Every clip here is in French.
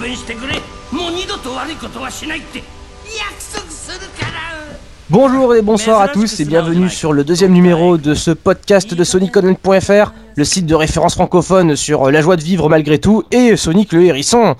タンスマン勘弁してくれもう二度と悪いことはしないって約束するから Bonjour et bonsoir à tous et bienvenue sur le deuxième numéro de ce podcast de SonicOnline.fr, le site de référence francophone sur la joie de vivre malgré tout et Sonic le hérisson.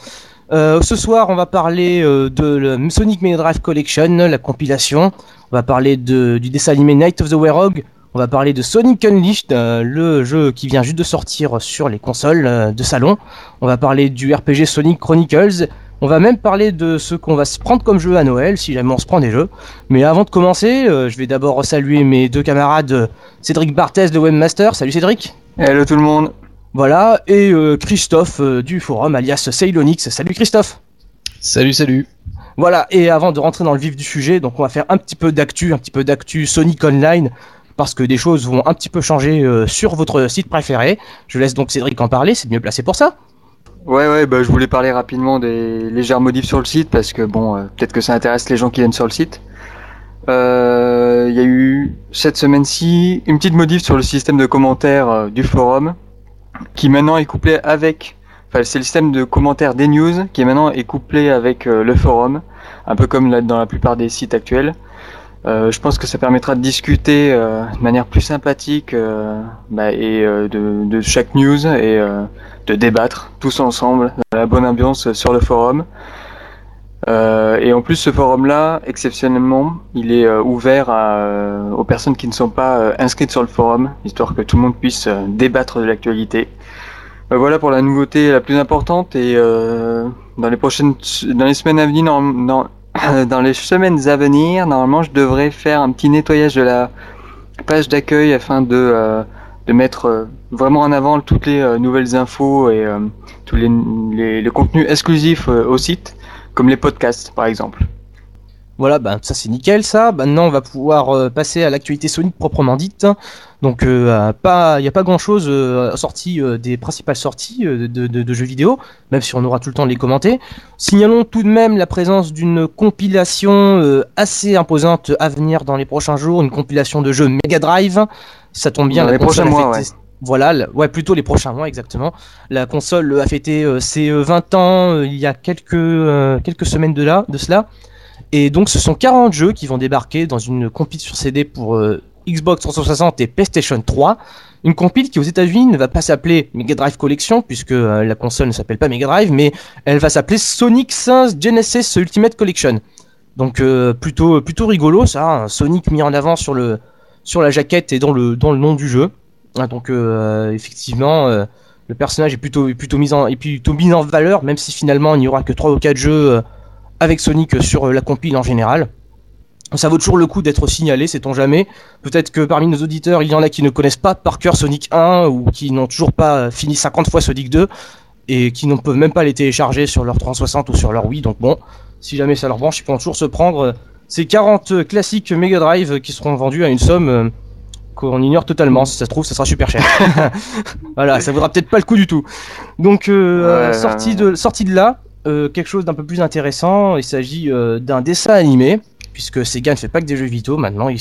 Euh, ce soir, on va parler euh, de la Sonic Mega Drive Collection, la compilation. On va parler de, du dessin animé Night of the Werewolf. on va parler de Sonic Unleashed, euh, le jeu qui vient juste de sortir sur les consoles euh, de salon. On va parler du RPG Sonic Chronicles. On va même parler de ce qu'on va se prendre comme jeu à Noël, si jamais on se prend des jeux. Mais avant de commencer, euh, je vais d'abord saluer mes deux camarades Cédric Barthez de Webmaster. Salut Cédric. Hello tout le monde. Voilà, et euh, Christophe euh, du forum, alias Ceylonix. Salut Christophe. Salut, salut. Voilà, et avant de rentrer dans le vif du sujet, donc on va faire un petit peu d'actu, un petit peu d'actu Sonic Online, parce que des choses vont un petit peu changer euh, sur votre site préféré. Je laisse donc Cédric en parler, c'est mieux placé pour ça. Ouais ouais bah je voulais parler rapidement des légères modifs sur le site parce que bon euh, peut-être que ça intéresse les gens qui viennent sur le site. Euh, Il y a eu cette semaine-ci une petite modif sur le système de commentaires du forum qui maintenant est couplé avec enfin c'est le système de commentaires des news qui maintenant est couplé avec le forum un peu comme dans la plupart des sites actuels. Euh, je pense que ça permettra de discuter euh, de manière plus sympathique euh, bah, et de, de chaque news et de débattre tous ensemble dans la bonne ambiance sur le forum. Euh, et en plus, ce forum-là, exceptionnellement, il est euh, ouvert à, euh, aux personnes qui ne sont pas inscrites sur le forum, histoire que tout le monde puisse débattre de l'actualité. Euh, voilà pour la nouveauté la plus importante et dans les prochaines, dans les semaines à venir, norm- dans, dans les semaines à venir, normalement, je devrais faire un petit nettoyage de la page d'accueil afin de euh, de mettre euh, vraiment en avant toutes les euh, nouvelles infos et euh, tous les, les, le contenu exclusif euh, au site, comme les podcasts par exemple. Voilà, ben ça c'est nickel ça. Maintenant on va pouvoir euh, passer à l'actualité Sonic proprement dite. Donc euh, pas, il n'y a pas grand chose sorti euh, des principales sorties euh, de, de- de jeux vidéo, même si on aura tout le temps de les commenter. Signalons tout de même la présence d'une compilation euh, assez imposante à venir dans les prochains jours, une compilation de jeux Mega Drive. Ça tombe bien. Dans la les prochains mois, Voilà, le- ouais, plutôt les prochains mois exactement. La console a fêté euh, ses euh, 20 ans euh, il y a quelques, euh, quelques semaines de, là, de cela. Et donc ce sont 40 jeux qui vont débarquer dans une compile sur CD pour euh, Xbox 360 et PlayStation 3. Une compile qui aux États-Unis ne va pas s'appeler Mega Drive Collection puisque euh, la console ne s'appelle pas Mega Drive, mais elle va s'appeler Sonic 5 Genesis Ultimate Collection. Donc euh, plutôt plutôt rigolo ça, un Sonic mis en avant sur le sur la jaquette et dans le dans le nom du jeu. Ah, donc effectivement le personnage est plutôt plutôt mis en est plutôt mis en valeur même si finalement il n'y aura que 3 ou 4 jeux avec Sonic sur euh, la compile en général. Ça vaut toujours le coup d'être signalé, sait-on jamais. Peut-être que parmi nos auditeurs, il y en a qui ne connaissent pas par cœur Sonic 1 ou qui n'ont toujours pas fini 50 fois Sonic 2 et qui ne peuvent même pas les télécharger sur leur 360 ou sur leur Wii. Donc bon, si jamais ça leur branche, ils pourront toujours se prendre euh, ces 40 classiques Mega Drive qui seront vendus à une somme euh, qu'on ignore totalement. Si ça se trouve, ça sera super cher. voilà, ça vaudra peut-être pas le coup du tout. Donc, euh, Ouais, sorti, ouais. de, sorti de là, euh, quelque chose d'un peu plus intéressant. Il s'agit euh, d'un dessin animé, puisque Sega ne fait pas que des jeux vidéo. Maintenant, ils,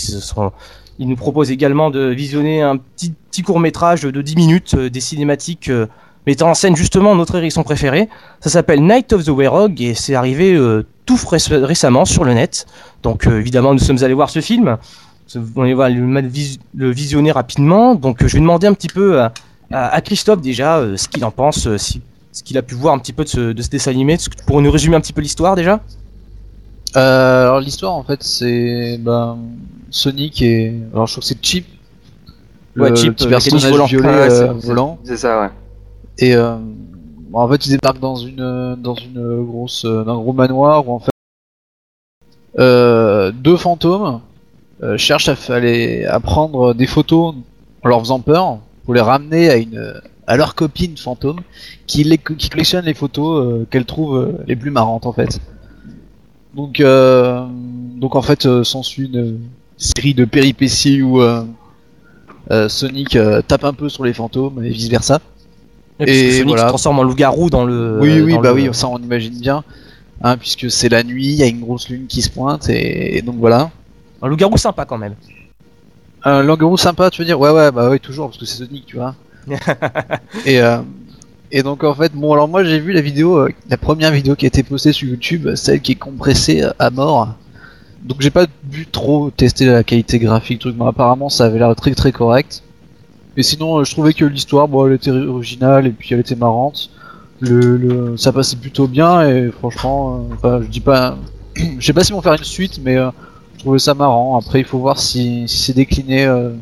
nous proposent également de visionner un petit, court métrage de 10 minutes, euh, des cinématiques mettant en scène justement notre hérisson préféré. Ça s'appelle Night of the Werewolf et c'est arrivé tout récemment sur le net. Donc, évidemment, nous sommes allés voir ce film. On va le, vis- le visionner rapidement. Donc, je vais demander un petit peu à, Christophe déjà ce qu'il en pense, ce qu'il a pu voir un petit peu de ce, de ce dessin animé. Pourrais nous résumer un petit peu l'histoire déjà? Euh, alors l'histoire en fait c'est ben, Sonic et alors je crois que c'est Chip, le, Ouais, Chip, le petit euh, personnage volant. violet Ah ouais, euh, c'est- volant C'est ça ouais. et euh, bon, en fait il débarque dans une dans une grosse dans un gros manoir où en fait euh, deux fantômes euh, cherchent à, à prendre des photos en leur faisant peur pour les ramener à une à leur copine fantôme qui, les, qui collectionne les photos euh, qu'elle trouve euh, les plus marrantes en fait. Donc, euh, donc en fait, euh, s'ensuit une série de péripéties où Sonic tape un peu sur les fantômes et vice versa. Et Sonic voilà. se transforme en loup-garou dans le. oui, oui, bah le- oui, ça on imagine bien, hein, puisque c'est la nuit, il y a une grosse lune qui se pointe et, et donc voilà. Un loup-garou sympa quand même. Un languerou sympa, tu veux dire? Ouais, ouais, bah oui, toujours, parce que c'est Sonic, tu vois. Et, euh, Et donc en fait, bon alors moi j'ai vu la vidéo, euh, la première vidéo qui a été postée sur YouTube, celle qui est compressée à mort. Donc j'ai pas vu trop tester la qualité graphique, truc, mais apparemment ça avait l'air très très correct. Mais sinon, euh, je trouvais que l'histoire, bon, elle était originale et puis elle était marrante. Le, le ça passait plutôt bien et franchement, euh, enfin, je dis pas, je sais pas s'ils vont faire une suite, mais euh, je trouvais ça marrant. Après, il faut voir si, si c'est décliné euh,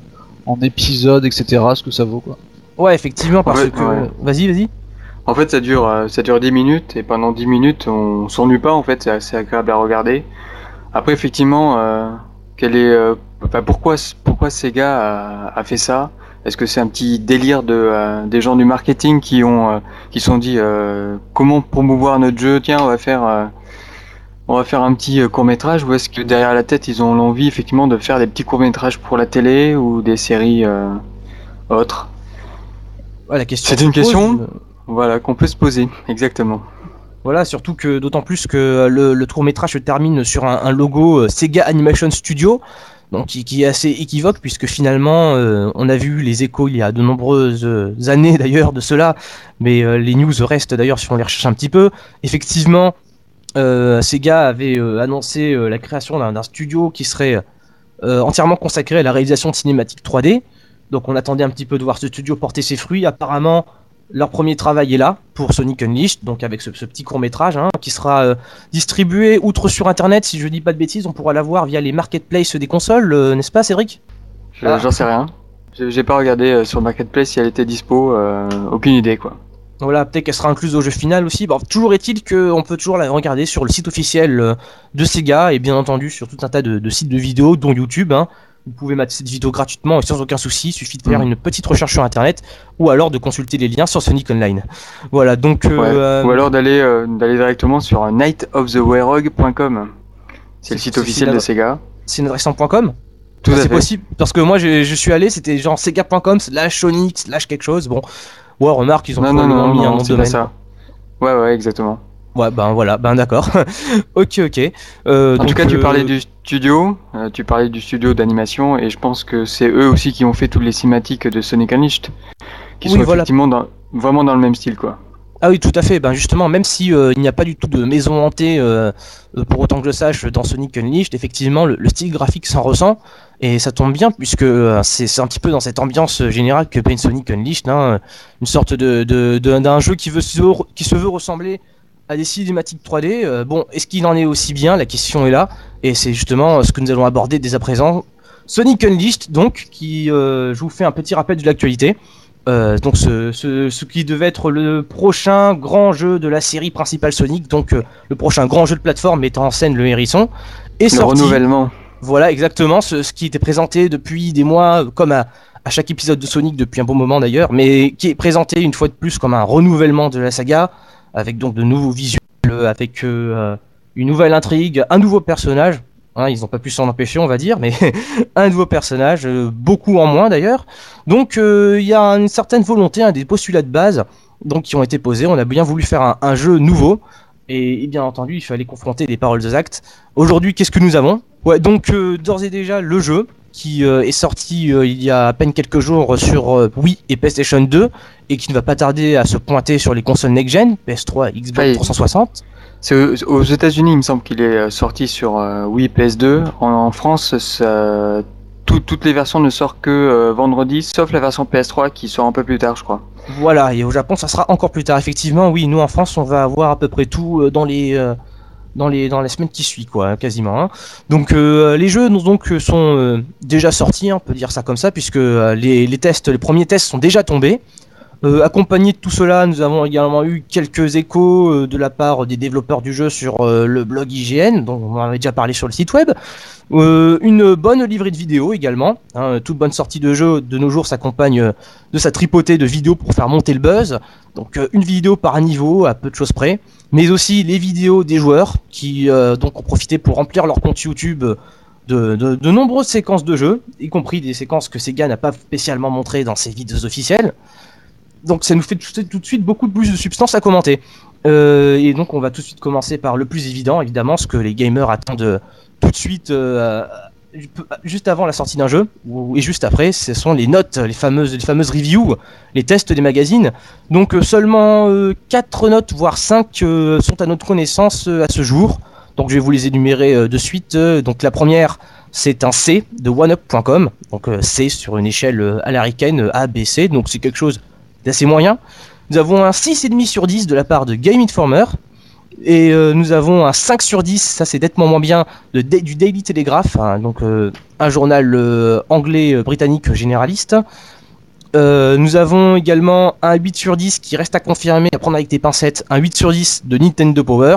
en épisodes, etc. Ce que ça vaut quoi. Ouais, effectivement, parce Ouais, que. ouais. Vas-y, vas-y. En fait, ça dure, euh, ça dure 10 minutes et pendant 10 minutes, on s'ennuie pas. En fait, c'est assez agréable à regarder. Après, effectivement, euh, quel est, euh, enfin, pourquoi, pourquoi Sega a, a fait ça? Est-ce que c'est un petit délire de euh, des gens du marketing qui ont, qui se sont dit comment promouvoir notre jeu? Tiens, on va faire, on va faire un petit court métrage. Ou est-ce que derrière la tête, ils ont l'envie effectivement de faire des petits courts métrages pour la télé ou des séries autres? Ouais, la question. C'est une se pose, question euh, Voilà, qu'on peut se poser, exactement. Voilà, surtout que d'autant plus que euh, le, le court métrage se termine sur un, un logo euh, Sega Animation Studio, donc qui, qui est assez équivoque puisque finalement euh, on a vu les échos il y a de nombreuses euh, années d'ailleurs de cela, mais euh, les news restent d'ailleurs si on les recherche un petit peu. Effectivement, euh, Sega avait euh, annoncé euh, la création d'un studio qui serait euh, entièrement consacré à la réalisation de cinématiques 3D. Donc on attendait un petit peu de voir ce studio porter ses fruits. Apparemment, leur premier travail est là pour Sonic Unleashed, donc avec ce, ce petit court métrage qui sera euh, distribué outre sur internet, si je dis pas de bêtises, on pourra l'avoir via les marketplaces des consoles, euh, n'est-ce pas Cédric? Je-. J'en sais rien. J'ai pas regardé euh, sur Marketplace si elle était dispo, euh, aucune idée quoi. Voilà, peut-être qu'elle sera incluse au jeu final aussi. Bon, toujours est-il qu'on peut toujours la regarder sur le site officiel de Sega et bien entendu sur tout un tas de, de sites de vidéos, dont YouTube. hein. Vous pouvez mettre cette vidéo gratuitement et sans aucun souci. Il suffit de faire Mhm. une petite recherche sur internet ou alors de consulter les liens sur Sonic Online. Voilà, donc. euh, Ouais. euh, Ou alors d'aller euh, d'aller directement sur nightofthewerog.com. C'est le site officiel de Sega. c'est une adresse en .com Tout à c'est possible parce que moi je, je suis allé c'était genre sega.com slash sonic slash quelque chose bon ouais remarque ils ont Non non probablement non, mis un nom de domaine ça. Ouais ouais exactement. Ouais ben voilà ben d'accord ok ok Euh, En donc, tout cas, tu euh, parlais du studio, euh, tu parlais du studio d'animation, et je pense que c'est eux aussi qui ont fait toutes les cinématiques de Sonic Unleashed, qui Oui, sont voilà. effectivement dans, vraiment dans le même style, quoi. ah oui tout à fait ben justement même si euh, il n'y a pas du tout de maison hantée euh, pour autant que je sache dans Sonic Unleashed effectivement le, le style graphique s'en ressent et ça tombe bien puisque euh, c'est un petit peu dans cette ambiance générale que peint Sonic Unleashed hein, une sorte de de- de- d'un jeu qui veut se, qui se veut ressembler à des cinématiques 3D. Euh, bon, est-ce qu'il en est aussi bien? La question est là, et c'est justement euh, ce que nous allons aborder dès à présent. Sonic Unleashed, donc, qui, euh, je vous fais un petit rappel de l'actualité. Euh, donc, ce, ce, ce qui devait être le prochain grand jeu de la série principale Sonic, donc le prochain grand jeu de plateforme mettant en scène le hérisson, est Le sorti. renouvellement. Voilà, exactement, ce, ce qui était présenté depuis des mois, comme à, à chaque épisode de Sonic depuis un bon moment d'ailleurs, mais qui est présenté une fois de plus comme un renouvellement de la saga, avec donc de nouveaux visuels, euh, avec euh, une nouvelle intrigue, un nouveau personnage. Hein, ils n'ont pas pu s'en empêcher, on va dire, mais un nouveau personnage, euh, beaucoup en moins d'ailleurs. Donc euh, il y a une certaine volonté, un des postulats de base, donc qui ont été posés. On a bien voulu faire un, jeu nouveau, et, bien entendu, il fallait confronter les paroles aux actes. Aujourd'hui, qu'est-ce que nous avons? Donc euh, d'ores et déjà le jeu qui euh, est sorti euh, il y a à peine quelques jours sur euh, Wii et PlayStation 2 et qui ne va pas tarder à se pointer sur les consoles next-gen, PS3 et Xbox Oui. 360. C'est aux- États-Unis, il me semble qu'il est sorti sur Wii PS2. En, en France, ça- tout- toutes les versions ne sortent que vendredi, sauf la version PS3 qui sort un peu plus tard, je crois. Voilà, et au Japon ça sera encore plus tard. Effectivement, oui, nous en France on va avoir à peu près tout dans les dans les dans qui suivent, quoi, quasiment. hein. Donc euh, les jeux euh, sont euh, déjà sortis, on peut dire ça comme ça, puisque les, les tests, les premiers tests sont déjà tombés. Accompagné de tout cela, nous avons également eu quelques échos de la part des développeurs du jeu sur le blog IGN, dont on avait déjà parlé sur le site web. Euh, une bonne livrée de vidéos également. hein, toute bonne sortie de jeu de nos jours s'accompagne euh, de sa tripotée de vidéos pour faire monter le buzz. Donc euh, une vidéo par niveau à peu de choses près, mais aussi les vidéos des joueurs qui ont profité pour remplir leur compte YouTube de, de- de nombreuses séquences de jeu, y compris des séquences que Sega n'a pas spécialement montrées dans ses vidéos officielles. Donc ça nous fait tout, de suite beaucoup plus de substance à commenter. Et donc on va tout de suite commencer par le plus évident, évidemment, ce que les gamers attendent euh, tout de suite, euh, juste avant la sortie d'un jeu et juste après, ce sont les notes, les fameuses, les fameuses reviews, les tests des magazines. Donc euh, seulement 4 notes, voire 5 sont à notre connaissance euh, à ce jour. Donc je vais vous les énumérer euh, de suite. Euh, Donc la première, c'est un C de oneup.com. Donc euh, C sur une échelle euh, américaine euh, A, B, C. Donc c'est quelque chose d'assez moyen. Nous avons un 6,5 sur 10 de la part de Game Informer. Et euh, nous avons un 5 sur 10, ça c'est nettement moins bien, de, du Daily Telegraph, hein, donc euh, un journal euh, anglais euh, britannique généraliste. Nous avons également un 8 sur 10 qui reste à confirmer, à prendre avec des pincettes, un 8 sur 10 de Nintendo Power,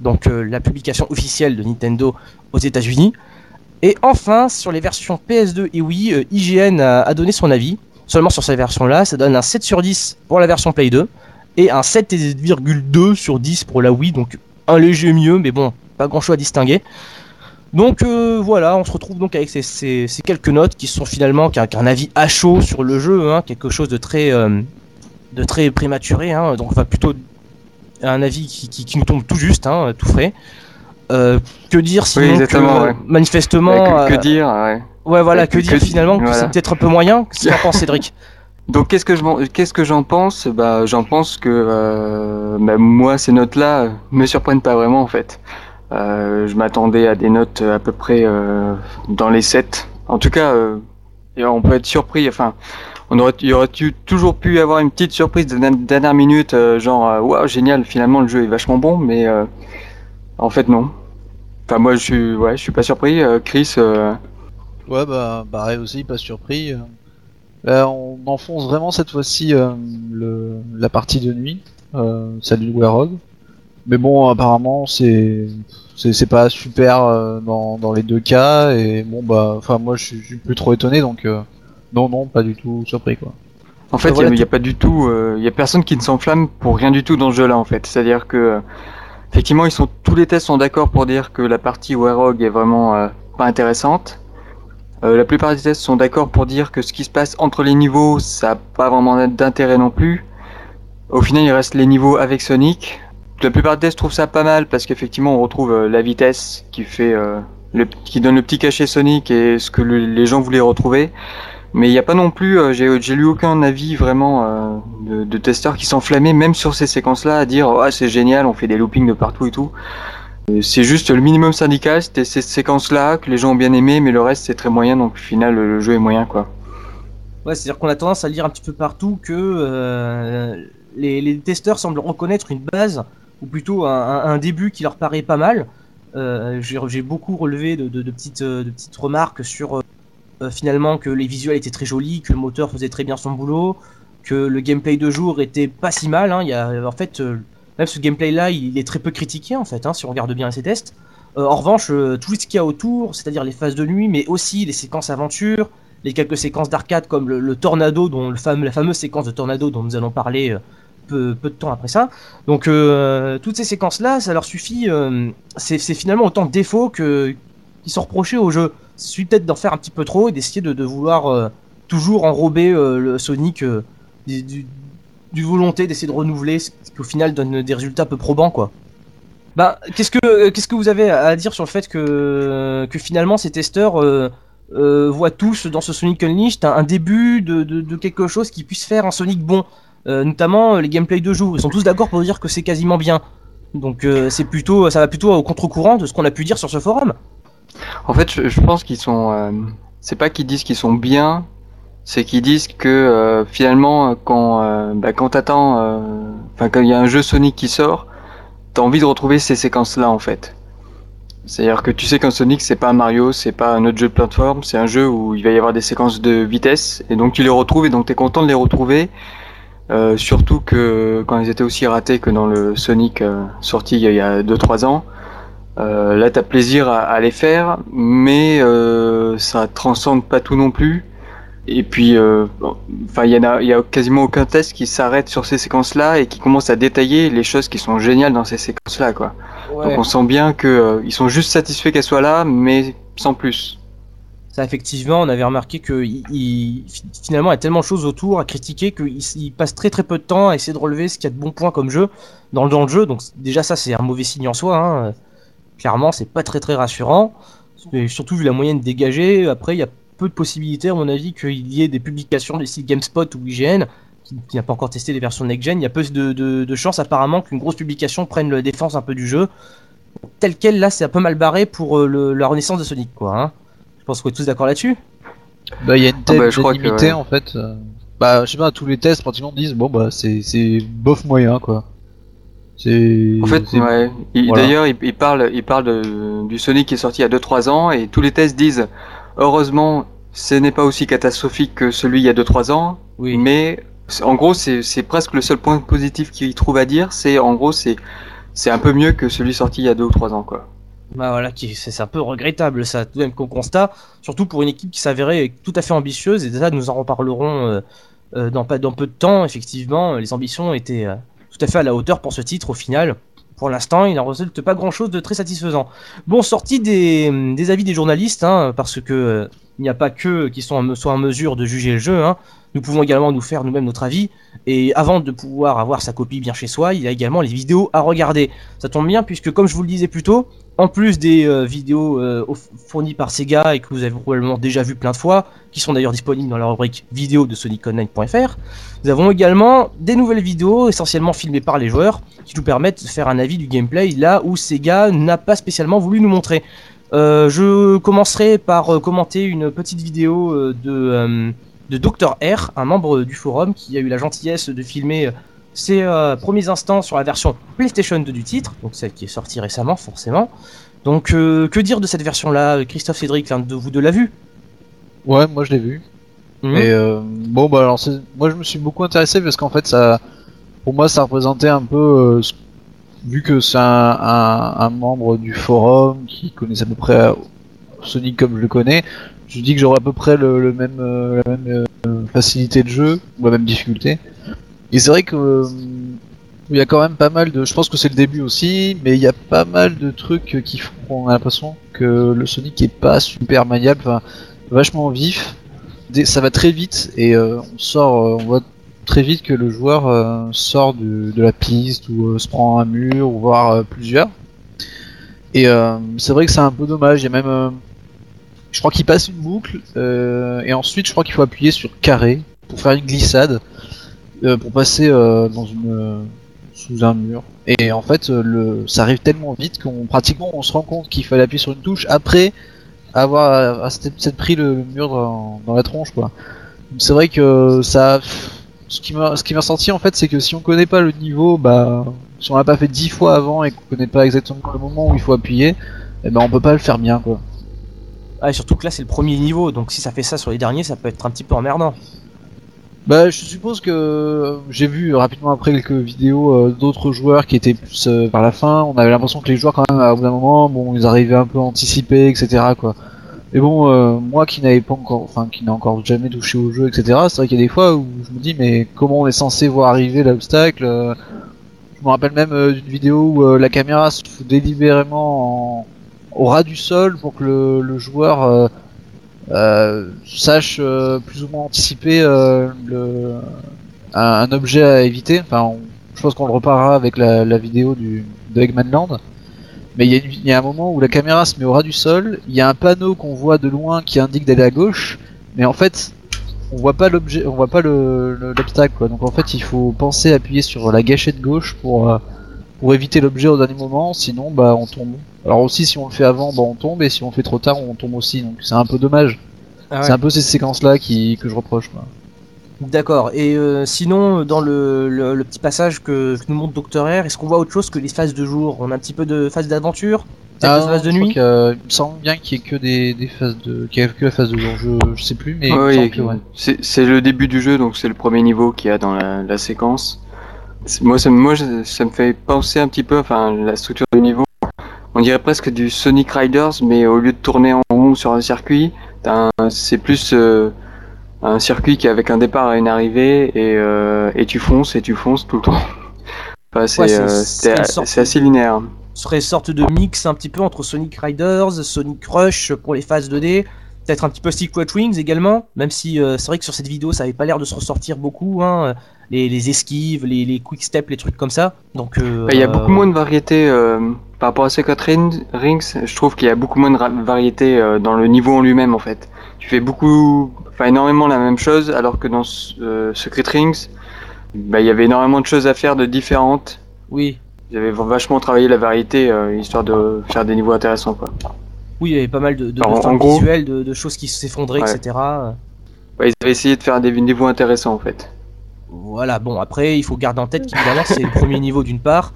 donc la publication officielle de Nintendo aux États-Unis. Et enfin, sur les versions PS2 et Wii, IGN a, a donné son avis. Seulement sur cette version-là, ça donne un 7 sur 10 pour la version Play 2 et un 7,2 sur 10 pour la Wii, donc un léger mieux, mais bon, pas grand chose à distinguer. Donc euh, voilà, on se retrouve donc avec ces, ces- ces quelques notes qui sont finalement qu'un qu'un avis à chaud sur le jeu, hein, quelque chose de très, euh, de très prématuré, hein, donc enfin plutôt un avis qui, qui- qui nous tombe tout juste, hein, tout frais. Euh, que dire sinon exactement, que, ouais. manifestement, Ouais, que, que dire ouais. ouais voilà, que- que, dire finalement que voilà. c'est peut-être un peu moyen. Qu'est-ce que t'en penses, Cédric? Donc qu'est-ce que je qu'est-ce que j'en pense? Bah j'en pense que euh, bah, moi ces notes-là me surprennent pas vraiment en fait. Euh, je m'attendais à des notes à peu près euh, dans les 7. En tout cas, euh, on peut être surpris. Enfin, on aurait, il aurait toujours pu avoir une petite surprise de dernière minute, genre waouh génial, finalement le jeu est vachement bon, mais en fait non. Enfin moi je suis ouais, je suis pas surpris. Chris, Ouais, bah, pareil aussi, pas surpris. Euh. On enfonce vraiment cette fois-ci euh, la partie de nuit, euh, celle du Warhog. Mais bon, apparemment, c'est c'est pas super euh, dans, dans les deux cas. Et bon, bah, enfin, moi, je suis, plus trop étonné, donc euh, non, non, pas du tout surpris, quoi. En fait, il n'y a, pas du tout, euh, il y a personne qui ne s'enflamme pour rien du tout dans ce jeu-là, en fait. C'est-à-dire que, effectivement, ils sont tous les tests sont d'accord pour dire que la partie Warhog est vraiment pas intéressante. Euh, la plupart des tests sont d'accord pour dire que ce qui se passe entre les niveaux, ça a pas vraiment d'intérêt non plus. Au final, il reste les niveaux avec Sonic. La plupart des tests trouvent ça pas mal parce qu'effectivement, on retrouve euh, la vitesse qui fait, euh, qui donne le petit cachet Sonic et ce que le- les gens voulaient retrouver. Mais il n'y a pas non plus, j'ai lu aucun avis vraiment de, de testeurs qui s'enflammaient même sur ces séquences-là à dire ah c'est génial, on fait des loopings de partout et tout. C'est juste le minimum syndical, c'était ces séquences-là que les gens ont bien aimé, mais le reste c'est très moyen, donc au final le jeu est moyen quoi. Ouais, c'est-à-dire qu'on a tendance à lire un petit peu partout que euh, les, les testeurs semblent reconnaître une base, ou plutôt un, début qui leur paraît pas mal. Euh, J'ai beaucoup relevé de, euh, petites remarques sur finalement que les visuels étaient très jolis, que le moteur faisait très bien son boulot, que le gameplay de jour était pas si mal. hein. Il y a, en fait, même ce gameplay-là, il est très peu critiqué en fait, hein, si on regarde bien ces tests. Euh, en revanche, euh, tout ce qu'il y a autour, c'est-à-dire les phases de nuit, mais aussi les séquences aventure, les quelques séquences d'arcade comme le, tornado, dont le la fameuse séquence de tornado dont nous allons parler euh, peu, de temps après ça. Donc toutes ces séquences-là, ça leur suffit. c'est finalement autant de défauts que qui sont reprochés au jeu. Il suffit peut-être d'en faire un petit peu trop et d'essayer de, vouloir toujours enrober le Sonic du- d'une volonté d'essayer de renouveler, ce qui au final donne des résultats peu probants quoi. Bah, qu'est-ce que qu'est-ce que vous avez à dire sur le fait que que finalement ces testeurs euh, euh, voient tous dans ce Sonic Unleashed un, début de, de, quelque chose qui puisse faire un Sonic bon, Euh, notamment euh, les gameplays de jour. Ils sont tous d'accord pour dire que c'est quasiment bien. Donc euh, c'est plutôt, ça va plutôt au contre-courant de ce qu'on a pu dire sur ce forum. En fait, je, je pense qu'ils sont. euh, c'est pas qu'ils disent qu'ils sont bien, c'est qu'ils disent que euh, finalement, quand euh, bah, quand t'attends, euh, enfin quand il y a un jeu Sonic qui sort, t'as envie de retrouver ces séquences-là en fait. C'est-à-dire que tu sais qu'un Sonic c'est pas un Mario, c'est pas un autre jeu de plateforme, c'est un jeu où il va y avoir des séquences de vitesse et donc tu les retrouves et donc t'es content de les retrouver. Euh, surtout que quand ils étaient aussi ratés que dans le Sonic euh, sorti il y a 2-3 ans. Là, t'as plaisir à, à les faire, mais ça transcende pas tout non plus. Et puis, euh, enfin, il y a, il y a quasiment aucun test qui s'arrête sur ces séquences-là et qui commence à détailler les choses qui sont géniales dans ces séquences-là, quoi. Donc, on sent bien que euh, ils sont juste satisfaits qu'elles soient là, mais sans plus. Ça, effectivement, on avait remarqué que il, il- fi- finalement, il y a tellement de choses autour à critiquer qu'il il passe très très peu de temps à essayer de relever ce qu'il y a de bons points comme jeu dans, le- dans le jeu. Donc déjà ça, c'est un mauvais signe en soi. hein. Clairement, c'est pas très très rassurant. Et surtout vu la moyenne dégagée, après il y a peu de possibilités à mon avis qu'il y ait des publications des sites GameSpot ou IGN qui, qui n'a pas encore testé les versions next-gen. Il y a peu de, de, de chances apparemment qu'une grosse publication prenne la défense un peu du jeu. Tel quel là c'est un peu mal barré pour euh, le- la renaissance de Sonic quoi. Hein. Je pense qu'on est tous d'accord là-dessus. Bah, il y a une telle bah, je crois que, unanimité ouais. en fait. euh, Bah, je sais pas, tous les tests pratiquement disent bon bah c'est c'est bof moyen quoi. C'est. En fait, c'est- ouais. Il- voilà. D'ailleurs, il, il parle, il parle de- du Sonic qui est sorti il y a 2-3 ans et tous les tests disent heureusement, ce n'est pas aussi catastrophique que celui il y a 2-3 ans, Oui. mais en gros, c'est presque le seul point positif qu'il trouve à dire. C'est en gros, c'est un peu mieux que celui sorti il y a 2 ou 3 ans, quoi. Bah voilà, c'est un peu regrettable ça, tout de même qu'on constat, surtout pour une équipe qui s'avérait tout à fait ambitieuse, et ça nous en reparlerons euh, euh, dans peu de temps, effectivement, les ambitions étaient euh, tout à fait à la hauteur pour ce titre au final. Pour l'instant, il n'en résulte pas grand-chose de très satisfaisant. Bon, sorti des, avis des journalistes, hein, parce que euh, il n'y a pas que qui sont en, me- sont en mesure de juger le jeu, hein. Nous pouvons également nous faire nous-mêmes notre avis, et avant de pouvoir avoir sa copie bien chez soi, il y a également les vidéos à regarder. Ça tombe bien puisque, comme je vous le disais plus tôt, en plus des euh, vidéos euh, fournies par Sega et que vous avez probablement déjà vu plein de fois, qui sont d'ailleurs disponibles dans la rubrique vidéo de soniconline.fr, nous avons également des nouvelles vidéos essentiellement filmées par les joueurs qui nous permettent de faire un avis du gameplay là où Sega n'a pas spécialement voulu nous montrer. Euh, je commencerai par commenter une petite vidéo de, de Dr R, un membre du forum qui a eu la gentillesse de filmer euh, ses euh, premiers instants sur la version PlayStation 2 du titre, donc celle qui est sortie récemment forcément. Donc euh, que dire de cette version-là Christophe Cédric, l'un de vous deux l'a vu? Ouais, moi je l'ai vu. Mhm. Et euh, bon bah alors moi je me suis beaucoup intéressé parce qu'en fait ça, pour moi ça représentait un peu, vu que c'est un, un, un membre du forum qui connaît à peu près Sonic comme je le connais, je dis que j'aurais à peu près le, même, euh, la même euh, facilité de jeu ou la même difficulté. Et c'est vrai que euh, il y a quand même pas mal de, je pense que c'est le début aussi, mais il y a pas mal de trucs qui font qu'on a l'impression que le Sonic est pas super maniable, enfin vachement vif ça va très vite et on sort, on voit très vite que le joueur sort du- de la piste ou se prend un mur ou voire plusieurs. Et c'est vrai que c'est un peu dommage. Il y a même, je crois qu'il passe une boucle euh, et ensuite je crois qu'il faut appuyer sur carré pour faire une glissade euh, pour passer euh, dans une euh, sous un mur. Et en fait, le, ça arrive tellement vite qu'on pratiquement on se rend compte qu'il fallait appuyer sur une touche après avoir s'être pris le, le mur dans, dans la tronche quoi. C'est vrai que ça ce qui m'a ce qui m'a sorti en fait c'est que si on connaît pas le niveau bah si on l'a pas fait dix fois avant et qu'on connaît pas exactement le moment où il faut appuyer eh ben on peut pas le faire bien quoi. Ah, et surtout que là c'est le premier niveau, donc si ça fait ça sur les derniers, ça peut être un petit peu emmerdant. Bah, je suppose que j'ai vu rapidement après quelques vidéos euh, d'autres joueurs qui étaient plus euh, vers la fin. On avait l'impression que les joueurs, quand même, à bout d'un moment, bon, ils arrivaient un peu à anticiper, etc. Quoi. Mais bon, euh, moi qui n'avais pas encore, enfin, qui n'a encore jamais touché au jeu, etc. C'est vrai qu'il y a des fois où je me dis, mais comment on est censé voir arriver l'obstacle euh, Je me rappelle même euh, d'une vidéo où euh, la caméra se fout délibérément en- au ras du sol pour que le, joueur euh, euh, sache euh, plus ou moins anticiper un, objet à éviter. Enfin, on- je pense qu'on le reparlera avec la, vidéo du, de Eggman Land. Mais il y, a un moment où la caméra se met au ras du sol, il y a un panneau qu'on voit de loin qui indique d'aller à gauche, mais en fait, on voit pas l'objet, on voit pas le le- l'obstacle. Donc en fait, il faut penser à appuyer sur la gâchette gauche pour pour éviter l'objet au dernier moment, sinon bah on tombe. Alors aussi si on le fait avant, bah on tombe et si on le fait trop tard, on tombe aussi. Donc c'est un peu dommage. Ah C'est un peu ces séquences là qui que je reproche quoi. D'accord. Et euh, sinon, dans le, le, le petit passage que, que nous montre Dr R, est-ce qu'on voit autre chose que les phases de jour? On a un petit peu de phase d'aventure? Non, phases de nuit? qu'il y a- Il me semble bien qu'il y ait que des, des phases de qu'il y a que la phase de jour. Je, je sais plus mais il me Oui, semble que, ouais. c'est c'est le début du jeu, donc c'est le premier niveau qu'il y a dans la, la séquence. Moi, ça, me- moi, je- ça me fait penser un petit peu, enfin, la structure du niveau. On dirait presque du Sonic Riders, mais au lieu de tourner en rond sur un circuit, c'est plus euh, un circuit qui est avec un départ et une arrivée, et, euh, et tu fonces et tu fonces tout le temps. Enfin, c'est Ouais, c'est- euh, c'est sorte assez linéaire. Ce serait une sorte de mix un petit peu entre Sonic Riders, Sonic Rush pour les phases 2D, peut-être un petit peu Secret Wings également, même si c'est vrai que sur cette vidéo ça avait pas l'air de se ressortir beaucoup, hein, les, les esquives, les, les quick steps, les trucs comme ça. Donc euh, Bah, Il y a euh, beaucoup moins de variétés. euh, par rapport à Secret Rings, je trouve qu'il y a beaucoup moins de variété euh, dans le niveau en lui-même en fait. Tu fais beaucoup, enfin énormément la même chose, alors que dans euh, Secret Rings, bah, il y avait énormément de choses à faire de différentes. Oui, Ils avaient vachement travaillé la variété euh, histoire de faire des niveaux intéressants quoi. oui, il y avait pas mal de, de, Alors, de gros- de, de choses qui s'effondraient, Ouais. etc. Ouais, ils avaient essayé de faire des niveaux intéressants en fait. Voilà, bon, après, il faut garder en tête qu'évidemment, c'est le premier niveau d'une part,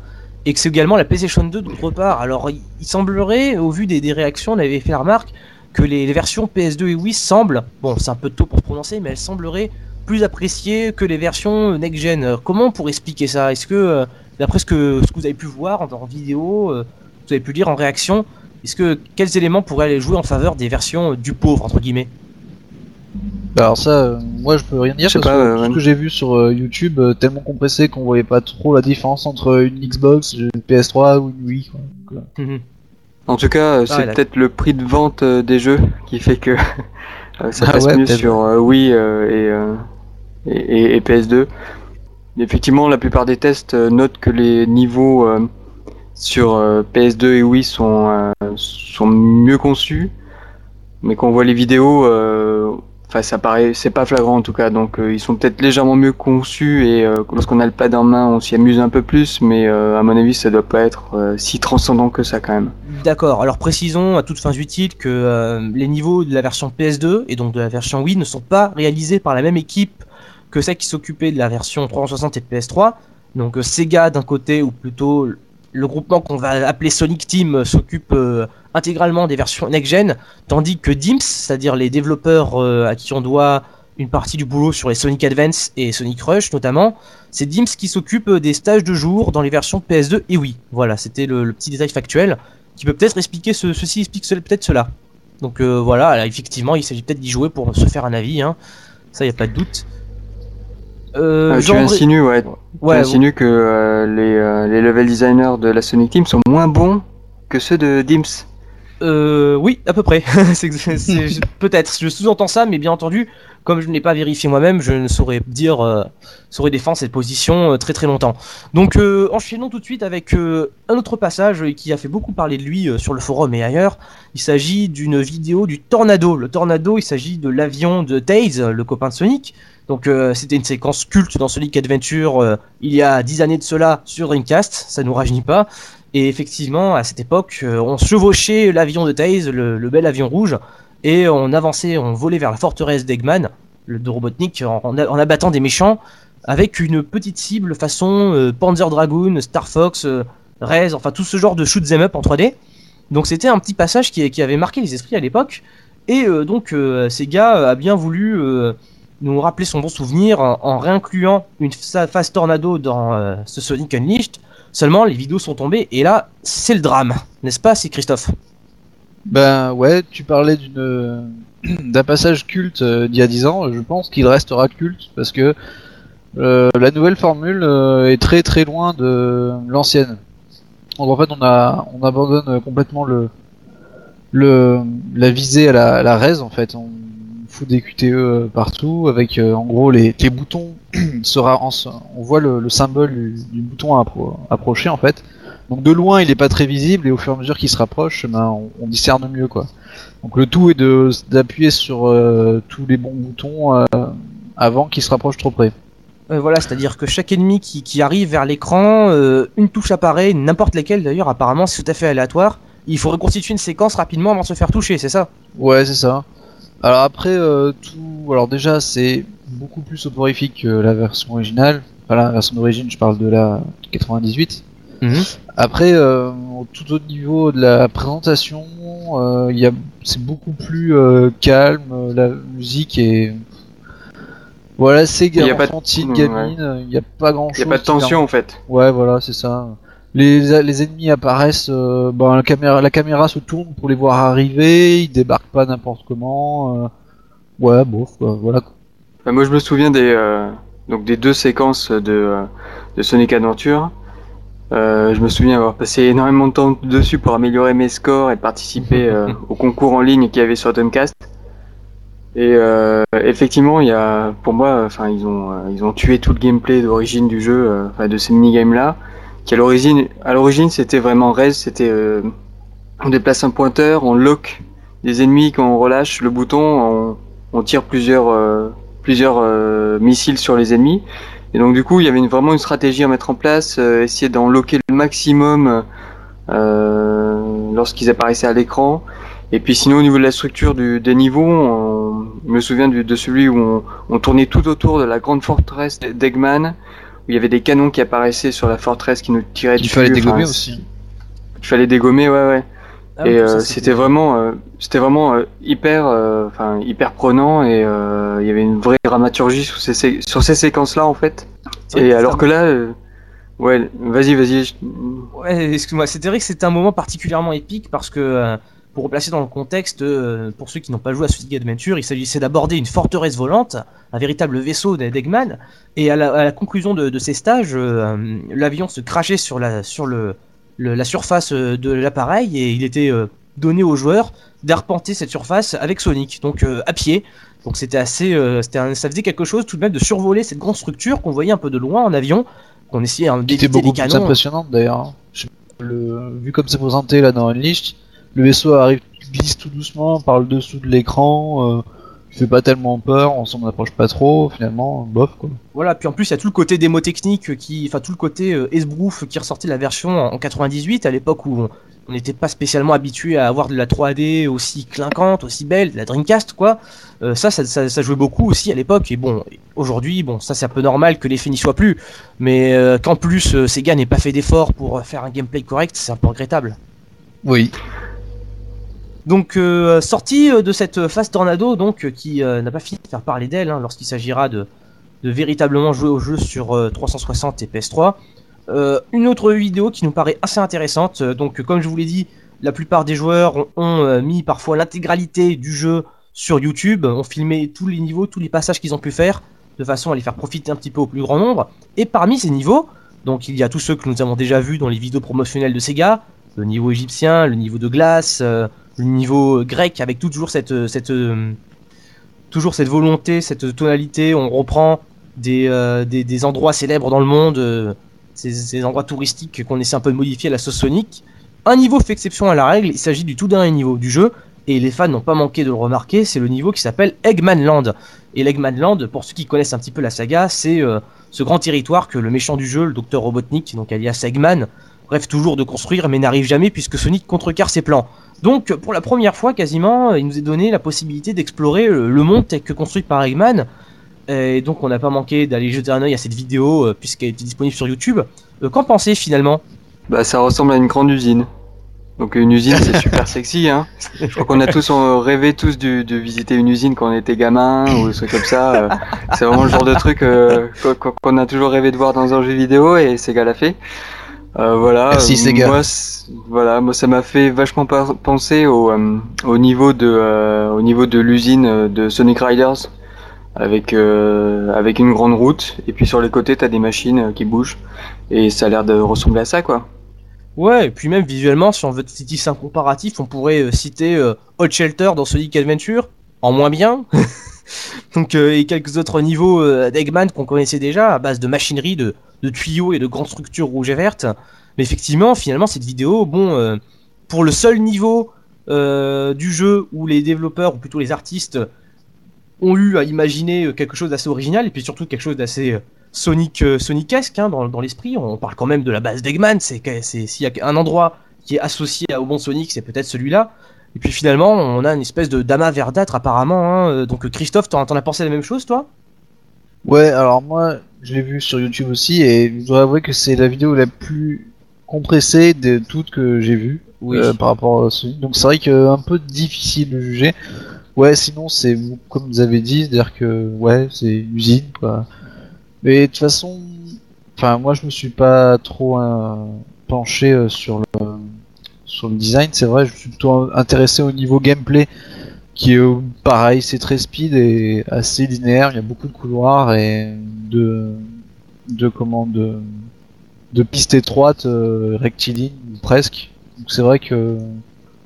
et que c'est également la PlayStation 2 d'autre part. Alors, il, semblerait, au vu des, réactions, on avait fait la remarque, que les, versions PS2 et Wii semblent, bon, c'est un peu tôt pour se prononcer, mais elles sembleraient plus appréciées que les versions next-gen. Euh, Comment pourrait expliquer ça? Est-ce que, euh, d'après ce que, ce que vous avez pu voir en, en vidéo, euh, vous avez pu lire en réaction, est-ce que quels éléments pourraient aller jouer en faveur des versions du pauvre, entre guillemets? Alors ça, euh, moi je peux rien dire parce pas, que euh, tout ce que j'ai vu sur euh, YouTube, euh, tellement compressé qu'on voyait pas trop la différence entre une Xbox, une PS3 ou une Wii. Quoi. Donc, euh, Mhm. En tout cas, euh, c'est peut-être le prix de vente euh, des jeux qui fait que euh, ça Ah passe ouais, mieux sur euh, Wii euh, et, euh, et, et- et PS2. Effectivement, la plupart des tests euh, notent que les niveaux euh, sur euh, PS2 et Wii sont, euh, sont mieux conçus, mais quand on voit les vidéos, euh, enfin ça paraît, c'est pas flagrant en tout cas. Donc euh, ils sont peut-être légèrement mieux conçus et euh, lorsqu'on a le pad en main, on s'y amuse un peu plus, mais euh, à mon avis, ça doit pas être si transcendant que ça quand même. D'accord, alors précisons à toutes fins utiles que les niveaux de la version PS2 et donc de la version Wii ne sont pas réalisés par la même équipe que celle qui s'occupait de la version 360 et de PS3. Donc Sega d'un côté, ou plutôt le groupement qu'on va appeler Sonic Team euh, s'occupe euh, intégralement des versions next-gen, tandis que DIMS, c'est-à-dire les développeurs euh, à qui on doit une partie du boulot sur les Sonic Advance et Sonic Rush notamment, c'est DIMS qui s'occupe des stages de jour dans les versions PS2 et Wii. Voilà, c'était le, petit détail factuel qui peut peut-être expliquer ce, ceci explique peut-être cela. Donc voilà, là, effectivement, il s'agit peut-être d'y jouer pour se faire un avis, hein. ça y a pas de doute. Euh, Ah, tu insinues, ouais, ouais, tu insinues que euh, les, euh, les level designers de la Sonic Team sont moins bons que ceux de Dims. Euh, oui, à peu près. Peut-être. Je sous-entends ça, mais bien entendu, comme je ne l'ai pas vérifié moi-même, je ne saurais dire, saurais défendre cette position très très longtemps. Donc, enchaînons tout de suite avec un autre passage qui a fait beaucoup parler de lui sur le forum et ailleurs. Il s'agit d'une vidéo du Tornado. Le Tornado, il s'agit de l'avion de Tails, le copain de Sonic. Donc, euh, c'était une séquence culte dans Sonic Adventure euh, il y a 10 années de cela sur Dreamcast. Ça nous rajeunit pas. Et effectivement, à cette époque, euh, on chevauchait l'avion de Tails, le, bel avion rouge, et on avançait, on volait vers la forteresse d'Eggman, le de Robotnik, en, abattant des méchants, avec une petite cible façon Panzer Dragoon, Star Fox, Rez, enfin tout ce genre de shoot 'em up en 3D. Donc c'était un petit passage qui, avait marqué les esprits à l'époque, et donc euh, Sega a bien voulu nous rappeler son bon souvenir en, en réincluant une phase tornado dans euh, ce Sonic Unleashed. Seulement, les vidéos sont tombées et là, c'est le drame, n'est-ce pas, c'est Christophe? Ben ouais, tu parlais d'une d'un passage culte euh, d'il y a 10 ans, je pense qu'il restera culte parce que euh, la nouvelle formule euh, est très très loin de l'ancienne. En fait, on abandonne complètement le la visée à la, à res en fait. Des QTE partout avec euh, en gros les, les boutons sera en- on voit le, le symbole du, du bouton à appro- approcher en fait. Donc de loin, il est pas très visible et au fur et à mesure qu'il se rapproche, ben, on, on discerne mieux quoi. Donc le tout est de d'appuyer sur euh, tous les bons boutons euh, avant qu'il se rapproche trop près. Euh, Voilà, c'est-à-dire que chaque ennemi qui, qui arrive vers l'écran, euh, une touche apparaît, n'importe laquelle d'ailleurs, apparemment c'est tout à fait aléatoire. Il faut reconstituer une séquence rapidement avant de se faire toucher, c'est ça? Ouais, c'est ça. Alors après euh, tout, alors déjà c'est beaucoup plus soporifique que la version originale. Enfin la version d'origine, je parle de la 98. Après, euh, au tout autre niveau de la présentation, euh, il y a, c'est beaucoup plus euh, calme. La musique est, voilà, c'est Il enfantine, gamine. Il n'y a pas grand Il chose. n'y a pas de tension en fait. Ouais, voilà, c'est ça. Les, les ennemis apparaissent, euh, ben, la, caméra, la caméra se tourne pour les voir arriver, ils débarquent pas n'importe comment. euh, ouais, bon, voilà. Enfin, moi je me souviens des, euh, donc des deux séquences de, de Sonic Adventure. Je me souviens avoir passé énormément de temps dessus pour améliorer mes scores et participer au concours en ligne qu'il y avait sur Dreamcast. Et euh, effectivement, il y a, pour moi, enfin, ils ont, ils ont tué tout le gameplay d'origine du jeu, enfin, de ces minigames là. Qui à l'origine, à l'origine c'était vraiment res, c'était euh, on déplace un pointeur, on lock des ennemis quand on relâche le bouton, on, on tire plusieurs euh, plusieurs euh, missiles sur les ennemis. Et donc du coup il y avait une, vraiment une stratégie à mettre en place, euh, essayer d'en locker le maximum euh, lorsqu'ils apparaissaient à l'écran. Et puis sinon au niveau de la structure du, des niveaux, on, je me souviens du, de celui où on, on tournait tout autour de la grande forteresse d'Eggman, où il y avait des canons qui apparaissaient sur la forteresse qui nous tiraient Il dessus. fallait Enfin, dégommer aussi. Il fallait dégommer, ouais, ouais. Ah, et ça, euh, c'était vraiment, euh, c'était vraiment euh, hyper, euh, enfin hyper prenant et euh, il y avait une vraie dramaturgie sur ces, sé- sur ces séquences-là en fait. C'est Et alors c'est que là, euh, ouais, vas-y, vas-y. je- Ouais, excuse-moi, c'était vrai que c'était un moment particulièrement épique parce que, euh, pour replacer dans le contexte, euh, pour ceux qui n'ont pas joué à Sonic Adventure, il s'agissait d'aborder une forteresse volante, un véritable vaisseau d'Eggman, et à la, à la conclusion de, de ces stages, euh, l'avion se crachait sur la, sur le, le- la surface euh, de l'appareil et il était euh, donné aux joueurs d'arpenter cette surface avec Sonic, donc à pied. Donc c'était assez, c'était un- ça faisait quelque chose tout de même de survoler cette grande structure qu'on voyait un peu de loin en avion, qu'on essayait hein, Qui était d'éviter beaucoup les plus canons. impressionnante d'ailleurs. hein. Le... Vu comme c'est présenté là dans Unleashed, le vaisseau arrive, glisse tout doucement par le dessous de l'écran, euh, il fait pas tellement peur, on s'en approche pas trop, finalement, bof quoi. Voilà, puis en plus il y a tout le côté démo technique qui, enfin tout le côté euh, esbrouf qui ressortait de la version en, en 98 à l'époque où on- n'était pas spécialement habitué à avoir de la 3D aussi clinquante, aussi belle, de la Dreamcast quoi. Euh, ça, ça, ça, ça jouait beaucoup aussi à l'époque et bon, aujourd'hui bon ça c'est un peu normal que l'effet n'y soit plus, mais euh, qu'en plus euh, Sega n'ait pas fait d'effort pour faire un gameplay correct, c'est un peu regrettable. Oui. Donc euh, sortie euh, de cette phase tornado donc euh, qui n'a pas fini de faire parler d'elle hein, lorsqu'il s'agira de, véritablement jouer au jeu sur euh, 360 et PS3. Euh, une autre vidéo qui nous paraît assez intéressante. Donc comme je vous l'ai dit, la plupart des joueurs ont, mis parfois l'intégralité du jeu sur YouTube, ont filmé tous les niveaux, tous les passages qu'ils ont pu faire, de façon à les faire profiter un petit peu au plus grand nombre. Et parmi ces niveaux, donc il y a tous ceux que nous avons déjà vus dans les vidéos promotionnelles de Sega, le niveau égyptien, le niveau de glace, le niveau euh, grec avec toujours cette, euh, euh, toujours cette volonté, cette tonalité. On reprend des, endroits célèbres dans le monde, ces, endroits touristiques qu'on essaie un peu de modifier à la sauce Sonic. Un niveau fait exception à la règle, il s'agit du tout dernier niveau du jeu, et les fans n'ont pas manqué de le remarquer, c'est le niveau qui s'appelle Eggman Land. Et l'Eggman Land, pour ceux qui connaissent un petit peu la saga, c'est ce grand territoire que le méchant du jeu, le docteur Robotnik, donc alias Eggman, rêve toujours de construire mais n'arrive jamais puisque Sonic contrecarre ses plans. Donc pour la première fois quasiment, il nous est donné la possibilité d'explorer le le monde tel que construit par Eggman. Et donc on n'a pas manqué d'aller jeter un œil à cette vidéo euh, puisqu'elle était disponible sur YouTube. Euh, Qu'en pensez finalement? Bah, ça ressemble à une grande usine. Donc une usine, c'est super sexy, hein. Je crois qu'on a tous euh, rêvé tous de, de visiter une usine quand on était gamin ou des trucs comme ça. euh, c'est vraiment le genre de truc euh, qu'on- a toujours rêvé de voir dans un jeu vidéo et Sega l'a fait. Euh, voilà. Merci, euh, Sega. Moi, voilà, moi ça m'a fait vachement penser au, euh, au niveau de euh, au niveau de l'usine de Sonic Riders avec euh, avec une grande route et puis sur les côtés t'as des machines qui bougent et ça a l'air de ressembler à ça quoi. Ouais, et puis même visuellement, si on veut tisser un comparatif, on pourrait citer euh, Hot Shelter dans Sonic Adventure, en moins bien. Donc, euh, et quelques autres niveaux euh, d'Eggman qu'on connaissait déjà, à base de machinerie, de, tuyaux et de grandes structures rouges et vertes. Mais effectivement, finalement, cette vidéo, bon, euh, pour le seul niveau du jeu où les développeurs, ou plutôt les artistes, ont eu à imaginer quelque chose d'assez original, et puis surtout quelque chose d'assez Sonic, Sonic-esque hein, dans, l'esprit. On parle quand même de la base d'Eggman. C'est s'il y a un endroit qui est associé au bon Sonic, c'est peut-être celui-là. Et puis finalement, on a une espèce de damas verdâtre apparemment. hein. Euh, Donc Christophe, t'en as pensé la même chose, toi? Ouais, alors moi, je l'ai vu sur YouTube aussi, et je dois avouer que c'est la vidéo la plus compressée de toutes que j'ai vues Oui. euh, par rapport à Sonic. Donc c'est vrai que un peu difficile de juger. Ouais, sinon c'est comme vous avez dit, c'est-à-dire que ouais, c'est une usine quoi. Mais de toute façon, enfin moi je me suis pas trop euh, penché euh, sur le sur le design. C'est vrai, je suis plutôt intéressé au niveau gameplay qui est euh, pareil, c'est très speed et assez linéaire. Il y a beaucoup de couloirs et de de comment de de pistes étroites, euh, rectilignes presque. Donc c'est vrai que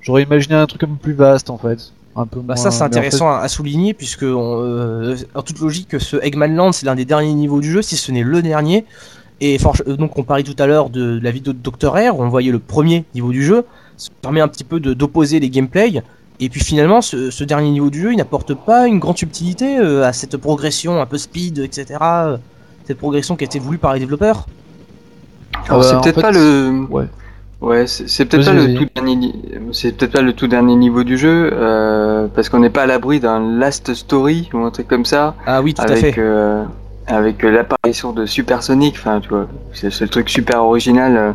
j'aurais imaginé un truc un peu plus vaste en fait, un peu Bah moins- ça c'est en intéressant à, à souligner puisque on, euh, en toute logique ce Eggman Land c'est l'un des derniers niveaux du jeu si ce n'est le dernier Et euh, donc on parlait tout à l'heure de la vidéo de Dr. R, où on voyait le premier niveau du jeu, ça permet un petit peu de- d'opposer les gameplays. Et puis finalement, ce, ce dernier niveau du jeu, il n'apporte pas une grande subtilité euh, à cette progression un peu speed, etc. euh, Cette progression qui a été voulue par les développeurs. Alors, bah, c'est peut-être fait, pas le. ouais. Ouais, c'est peut-être pas le tout dernier. ni- C'est peut-être pas le tout dernier niveau du jeu, euh, parce qu'on n'est pas à l'abri d'un last story ou un truc comme ça, Ah oui, tout à fait. euh, avec euh, l'apparition de Super Sonic. Enfin, tu vois, c'est ce truc super original euh,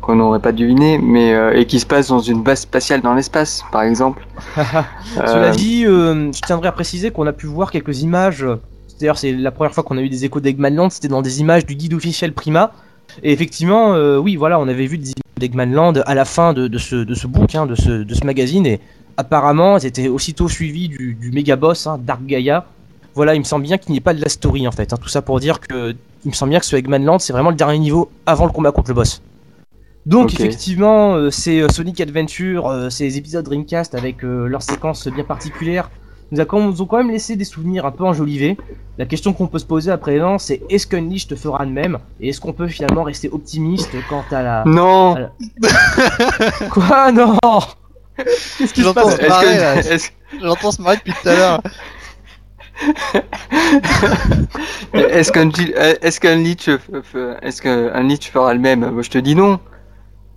qu'on n'aurait pas deviné, mais euh, et qui se passe dans une base spatiale dans l'espace, par exemple. Cela dit, je tiendrais à préciser qu'on a pu voir quelques images. D'ailleurs, c'est la première fois qu'on a eu des échos d'Eggmanland, c'était dans des images du guide officiel Prima. Et effectivement, oui, voilà, on avait vu des images d'Eggmanland à la fin de, de ce, de ce book, hein, de, ce, de ce magazine, et apparemment, elles étaient aussitôt suivies du, du méga boss, hein, Dark Gaia. Voilà, il me semble bien qu'il n'y ait pas de la story en fait. hein. Tout ça pour dire que il me semble bien que ce Eggmanland, c'est vraiment le dernier niveau avant le combat contre le boss. Donc effectivement, euh, c'est euh, Sonic Adventure, euh, ces épisodes Dreamcast avec euh, leurs séquences bien particulières, nous, a quand- nous ont quand même laissé des souvenirs un peu enjolivés. La question qu'on peut se poser à présent, c'est est-ce qu'Unleash te fera de même? Et est-ce qu'on peut finalement rester optimiste quant à la... Non. Quoi? Non Qu'est-ce qui se passe? J'entends se marrer depuis tout à l'heure. est-ce qu'un est-ce qu'un Leech f- est-ce qu'un Leech fera le même? Moi, je te dis non.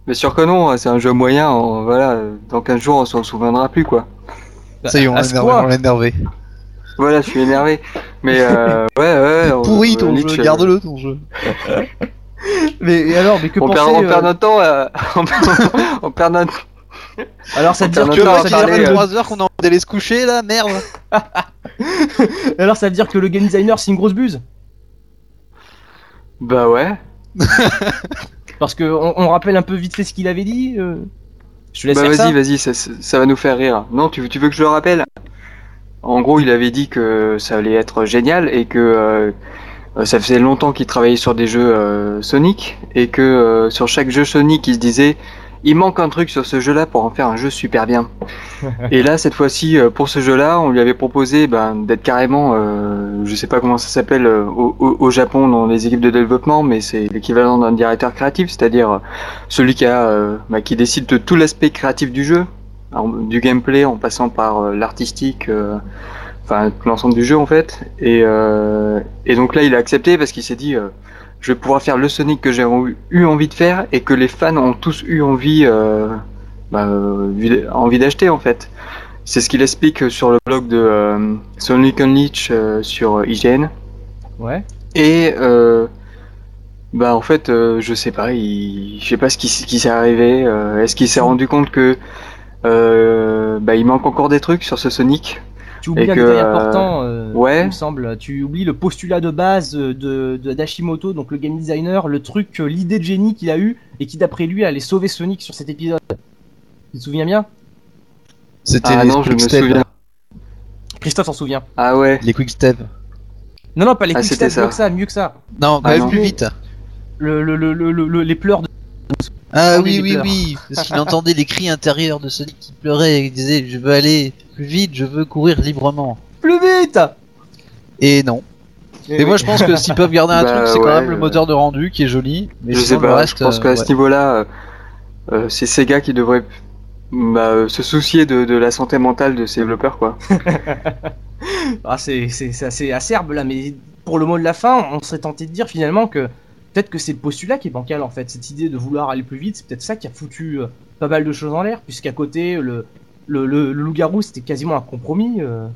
Bien sûr que non. C'est un jeu moyen. on- voilà. Dans 15 jours, on s'en souviendra plus, quoi. Ça y est, on l'a énervé. point on l'a énervé. Voilà, je suis énervé. Mais euh, ouais, ouais. on- Pourri ton jeu, euh, garde-le ton jeu. Mais alors, mais que On penser perd, on euh, perd notre temps. on, perd, on perd notre. Alors ça veut on dire que ça que- euh, 3 heures qu'on a envie d'aller se coucher là, merde. alors ça veut dire que le game designer c'est une grosse buse? Bah ouais. Parce que on, on rappelle un peu vite fait ce qu'il avait dit. euh, Je te laisse Bah faire ça. vas-y, vas-y, ça, ça- ça va nous faire rire. Non, tu, tu veux que je le rappelle? En gros, il avait dit que ça allait être génial et que euh, euh, ça faisait longtemps qu'il travaillait sur des jeux euh, Sonic et que euh, sur chaque jeu Sonic, il se disait il manque un truc sur ce jeu-là pour en faire un jeu super bien. et là, cette fois-ci, euh, pour ce jeu-là, on lui avait proposé ben, d'être carrément, euh, je sais pas comment ça s'appelle euh, au, Japon dans les équipes de développement, mais c'est l'équivalent d'un directeur créatif, c'est-à-dire euh, celui qui a, euh, bah, qui décide de tout l'aspect créatif du jeu, du gameplay en passant par l'artistique, enfin l'ensemble du jeu en fait. Et, euh, et donc là, il a accepté parce qu'il s'est dit, euh, je vais pouvoir faire le Sonic que j'ai eu- envie de faire et que les fans ont tous eu envie, euh, bah, euh, envie d'acheter en fait. C'est ce qu'il explique sur le blog de euh, Sonic Unleashed euh, sur IGN. Ouais. Et euh, bah en fait, je sais pas, il, je sais pas ce qui, s'est arrivé. Est-ce qu'il s'est rendu compte que euh, bah il manque encore des trucs sur ce Sonic? Tu oublies Et un que, détail euh, important, euh, ouais. il me semble. Tu oublies le postulat de base de, de d'Hashimoto, donc le game designer, le truc, euh, l'idée de génie qu'il a eu et qui d'après lui allait sauver Sonic sur cet épisode. Tu te souviens bien? C'était Ah les non, je me souviens. Christophe s'en souvient. Ah ouais. Les quick step. Non, non, pas les Ah, quick c'était steps, mieux que ça, mieux que ça. Non, quand Ah même non. plus vite. Le, le, le, le, le- les pleurs de. Ah Oh, oui, oui, pleurs. oui. Parce qu'il entendait les cris intérieurs de Sonic qui pleurait et qui disait Je veux aller plus vite, je veux courir librement. Plus vite Et non. Et moi je pense que s'ils peuvent garder un Bah, truc, c'est quand ouais, même le euh, moteur de rendu qui est joli. Mais je sinon, sais le pas. reste, je pense euh, qu'à ouais. ce niveau-là, euh, euh, c'est Sega qui devrait bah, euh, se soucier de, de la santé mentale de ses développeurs quoi. Ah, c'est c'est- c'est assez acerbe là, mais pour le mot de la fin, on serait tenté de dire finalement que peut-être que c'est le postulat qui est bancal en fait. Cette idée de vouloir aller plus vite, c'est peut-être ça qui a foutu euh, pas mal de choses en l'air, puisqu'à côté, le, le, loup-garou c'était quasiment un compromis. euh.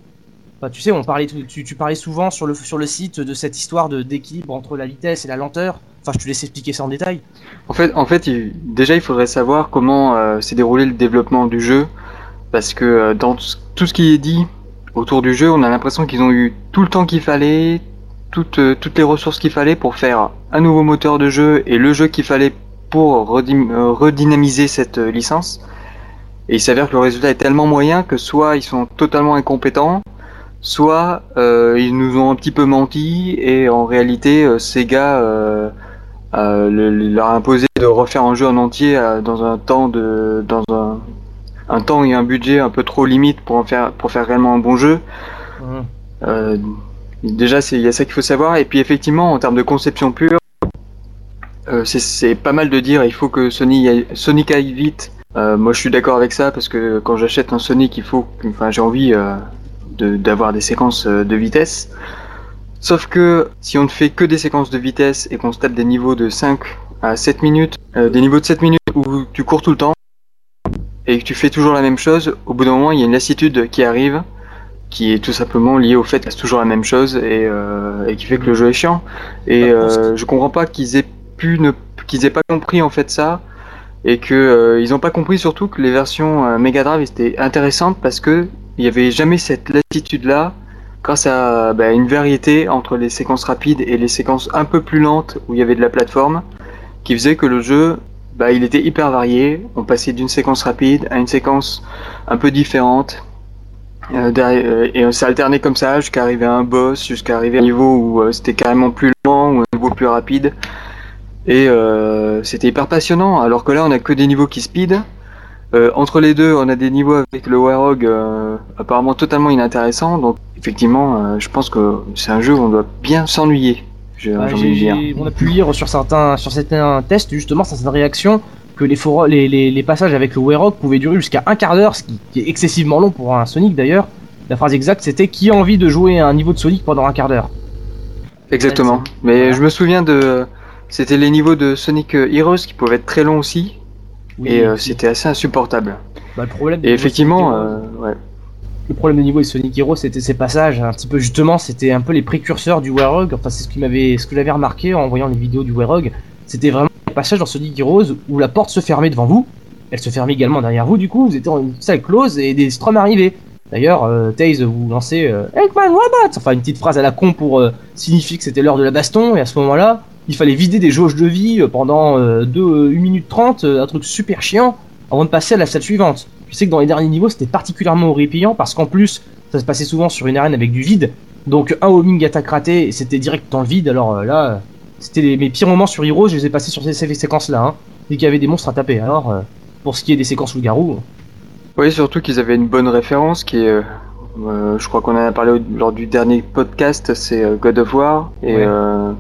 Enfin, tu sais, on parlait, tu, tu parlais souvent sur le, sur le site de cette histoire de- d'équilibre entre la vitesse et la lenteur. Enfin, je te laisse expliquer ça en détail. En fait, en fait, déjà, il faudrait savoir comment euh, s'est déroulé le développement du jeu, parce que euh, dans tout ce- qui est dit autour du jeu, on a l'impression qu'ils ont eu tout le temps qu'il fallait, toutes, toutes les ressources qu'il fallait pour faire un nouveau moteur de jeu et le jeu qu'il fallait pour redynamiser cette licence. Et il s'avère que le résultat est tellement moyen que soit ils sont totalement incompétents, soit euh, ils nous ont un petit peu menti et en réalité euh, Sega euh, euh, le- le- leur a imposé de refaire un jeu en entier euh, dans un temps de dans un, un temps et un budget un peu trop limite pour en faire pour faire réellement un bon jeu. Euh, déjà c'est il y a ça qu'il faut savoir et puis effectivement en termes de conception pure Euh, c'est- c'est pas mal de dire il faut que Sony aille- Sonic aille vite. Euh, moi je suis d'accord avec ça parce que quand j'achète un Sonic il faut que- enfin j'ai envie euh, de- d'avoir des séquences euh, de vitesse. Sauf que si on ne fait que des séquences de vitesse et qu'on se tape des niveaux de 5 à 7 minutes, euh, des niveaux de 7 minutes où tu cours tout le temps et que tu fais toujours la même chose, au bout d'un moment il y a une lassitude qui arrive qui est tout simplement liée au fait que c'est toujours la même chose et, euh, et qui fait que le jeu est chiant. Et euh, je comprends pas qu'ils aient pu ne qu'ils aient pas compris en fait ça et que euh, ils ont pas compris surtout que les versions euh, Mega Drive étaient intéressantes parce que il y avait jamais cette latitude là grâce à bah, une variété entre les séquences rapides et les séquences un peu plus lentes où il y avait de la plateforme qui faisait que le jeu bah, il était hyper varié. On passait d'une séquence rapide à une séquence un peu différente. Euh, euh, et ça alternait comme ça jusqu'à arriver à un boss jusqu'à arriver à un niveau où euh, c'était carrément plus lent ou un niveau plus rapide et euh, c'était hyper passionnant, alors que là on a que des niveaux qui speed. Euh, entre les deux, on a des niveaux avec le Warhog euh, apparemment totalement inintéressants. Donc effectivement, euh, je pense que c'est un jeu où on doit bien s'ennuyer. On a pu lire sur certains, sur certains tests justement certaines réactions que les, foro- les, les, les passages avec le Warrock pouvaient durer jusqu'à un quart d'heure, ce qui, qui est excessivement long pour un Sonic d'ailleurs. La phrase exacte c'était qui a envie de jouer à un niveau de Sonic pendant un quart d'heure? Exactement. Mais Voilà. je me souviens de, c'était les niveaux de Sonic Heroes qui pouvaient être très longs aussi, Oui, et euh, c'était assez insupportable. bah, le problème Et effectivement, euh, ouais. Le problème de niveau de Sonic Heroes, c'était ces passages, un petit peu justement, c'était un peu les précurseurs du Warhog. Enfin, c'est ce qui m'avait, ce que j'avais remarqué en voyant les vidéos du Warhog. C'était vraiment les passages dans Sonic Heroes où la porte se fermait devant vous. Elle se fermait également derrière vous. Du coup, vous étiez dans une salle close et des stroms arrivaient. D'ailleurs, euh, Taze vous euh, Eggman Robot, enfin une petite phrase à la con pour euh, signifier que c'était l'heure de la baston. Et à ce moment-là, il fallait vider des jauges de vie euh, pendant 2 1 minute 30, euh, un truc super chiant, avant de passer à la salle suivante. Je sais que dans les derniers niveaux, c'était particulièrement horripilant parce qu'en plus, ça se passait souvent sur une arène avec du vide. Donc un homing attaque raté, et c'était direct dans le vide. Alors euh, là, euh, c'était mes pires moments sur Heroes, je les ai passés sur ces, ces séquences-là. Hein, dès qu'il y avait des monstres à taper. Alors, euh, pour ce qui est des séquences loup-garou, Oui, surtout qu'ils avaient une bonne référence qui est, euh, euh, je crois qu'on en a parlé lors du dernier podcast, c'est euh, God of War. Et Ouais. euh,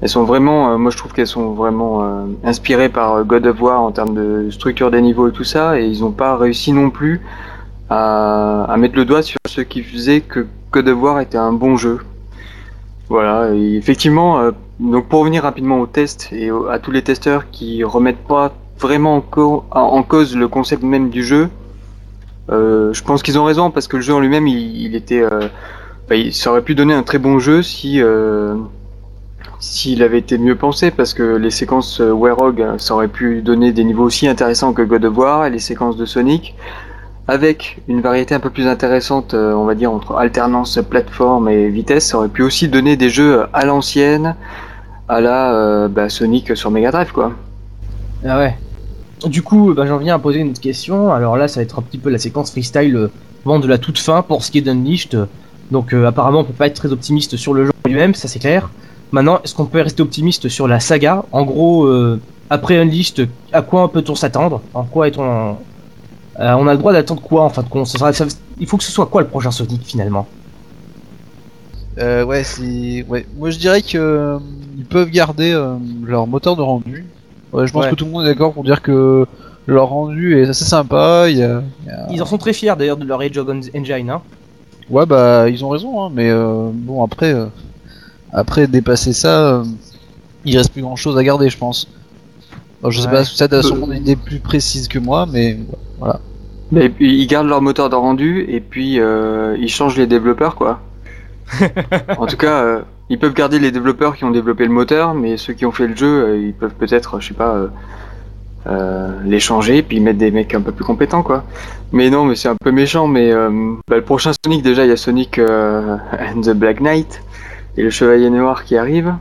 elles sont vraiment, euh, moi je trouve qu'elles sont vraiment euh, inspirées par euh, God of War en termes de structure des niveaux et tout ça. Et ils n'ont pas réussi non plus à, à mettre le doigt sur ce qui faisait que God of War était un bon jeu. Voilà, et effectivement, euh, donc pour revenir rapidement au test et à tous les testeurs qui remettent pas vraiment en, en- cause le concept même du jeu, euh, je pense qu'ils ont raison parce que le jeu en lui-même, il, était, euh, bah, il, ça aurait pu donner un très bon jeu si s'il avait été mieux pensé parce que les séquences euh, Warhog, euh, ça aurait pu donner des niveaux aussi intéressants que God of War et les séquences de Sonic avec une variété un peu plus intéressante, euh, on va dire entre alternance plateforme et vitesse, ça aurait pu aussi donner des jeux à l'ancienne, à la bah, Sonic sur Mega Drive quoi. Ah ouais. Du coup, bah, j'en viens à poser une autre question. Alors là, ça va être un petit peu la séquence freestyle euh, de la toute fin pour ce qui est d'Unleashed. Donc apparemment, on peut pas être très optimiste sur le jeu lui-même, ça c'est clair. Maintenant, est-ce qu'on peut rester optimiste sur la saga En gros, euh, après Unleashed, à quoi peut-on s'attendre En quoi est-on Euh, On a le droit d'attendre quoi en fin de compte Ça sera- ça- Il faut que ce soit quoi le prochain Sonic finalement Euh, ouais, c'est. Ouais. Moi, je dirais que euh, ils peuvent garder leur moteur de rendu. Ouais, je pense Ouais. que tout le monde est d'accord pour dire que leur rendu est assez sympa. Il y a... il y a- Ils en sont très fiers d'ailleurs de leur Age of Engine. Hein. Ouais, bah, ils ont raison, hein, mais bon, après, euh, après dépasser ça, euh, il reste plus grand chose à garder, je pense. Alors, je sais Ouais. pas, ça a sûrement une idée plus précise que moi, mais voilà. Mais puis, ils gardent leur moteur de rendu et puis euh, ils changent les développeurs quoi. en tout cas, euh, ils peuvent garder les développeurs qui ont développé le moteur, mais ceux qui ont fait le jeu, euh, ils peuvent peut-être, je sais pas, euh, euh, les changer et puis mettre des mecs un peu plus compétents quoi. Mais non, mais c'est un peu méchant. Mais euh, bah, le prochain Sonic déjà, il y a Sonic euh, and the Black Knight et le Chevalier Noir qui arrive.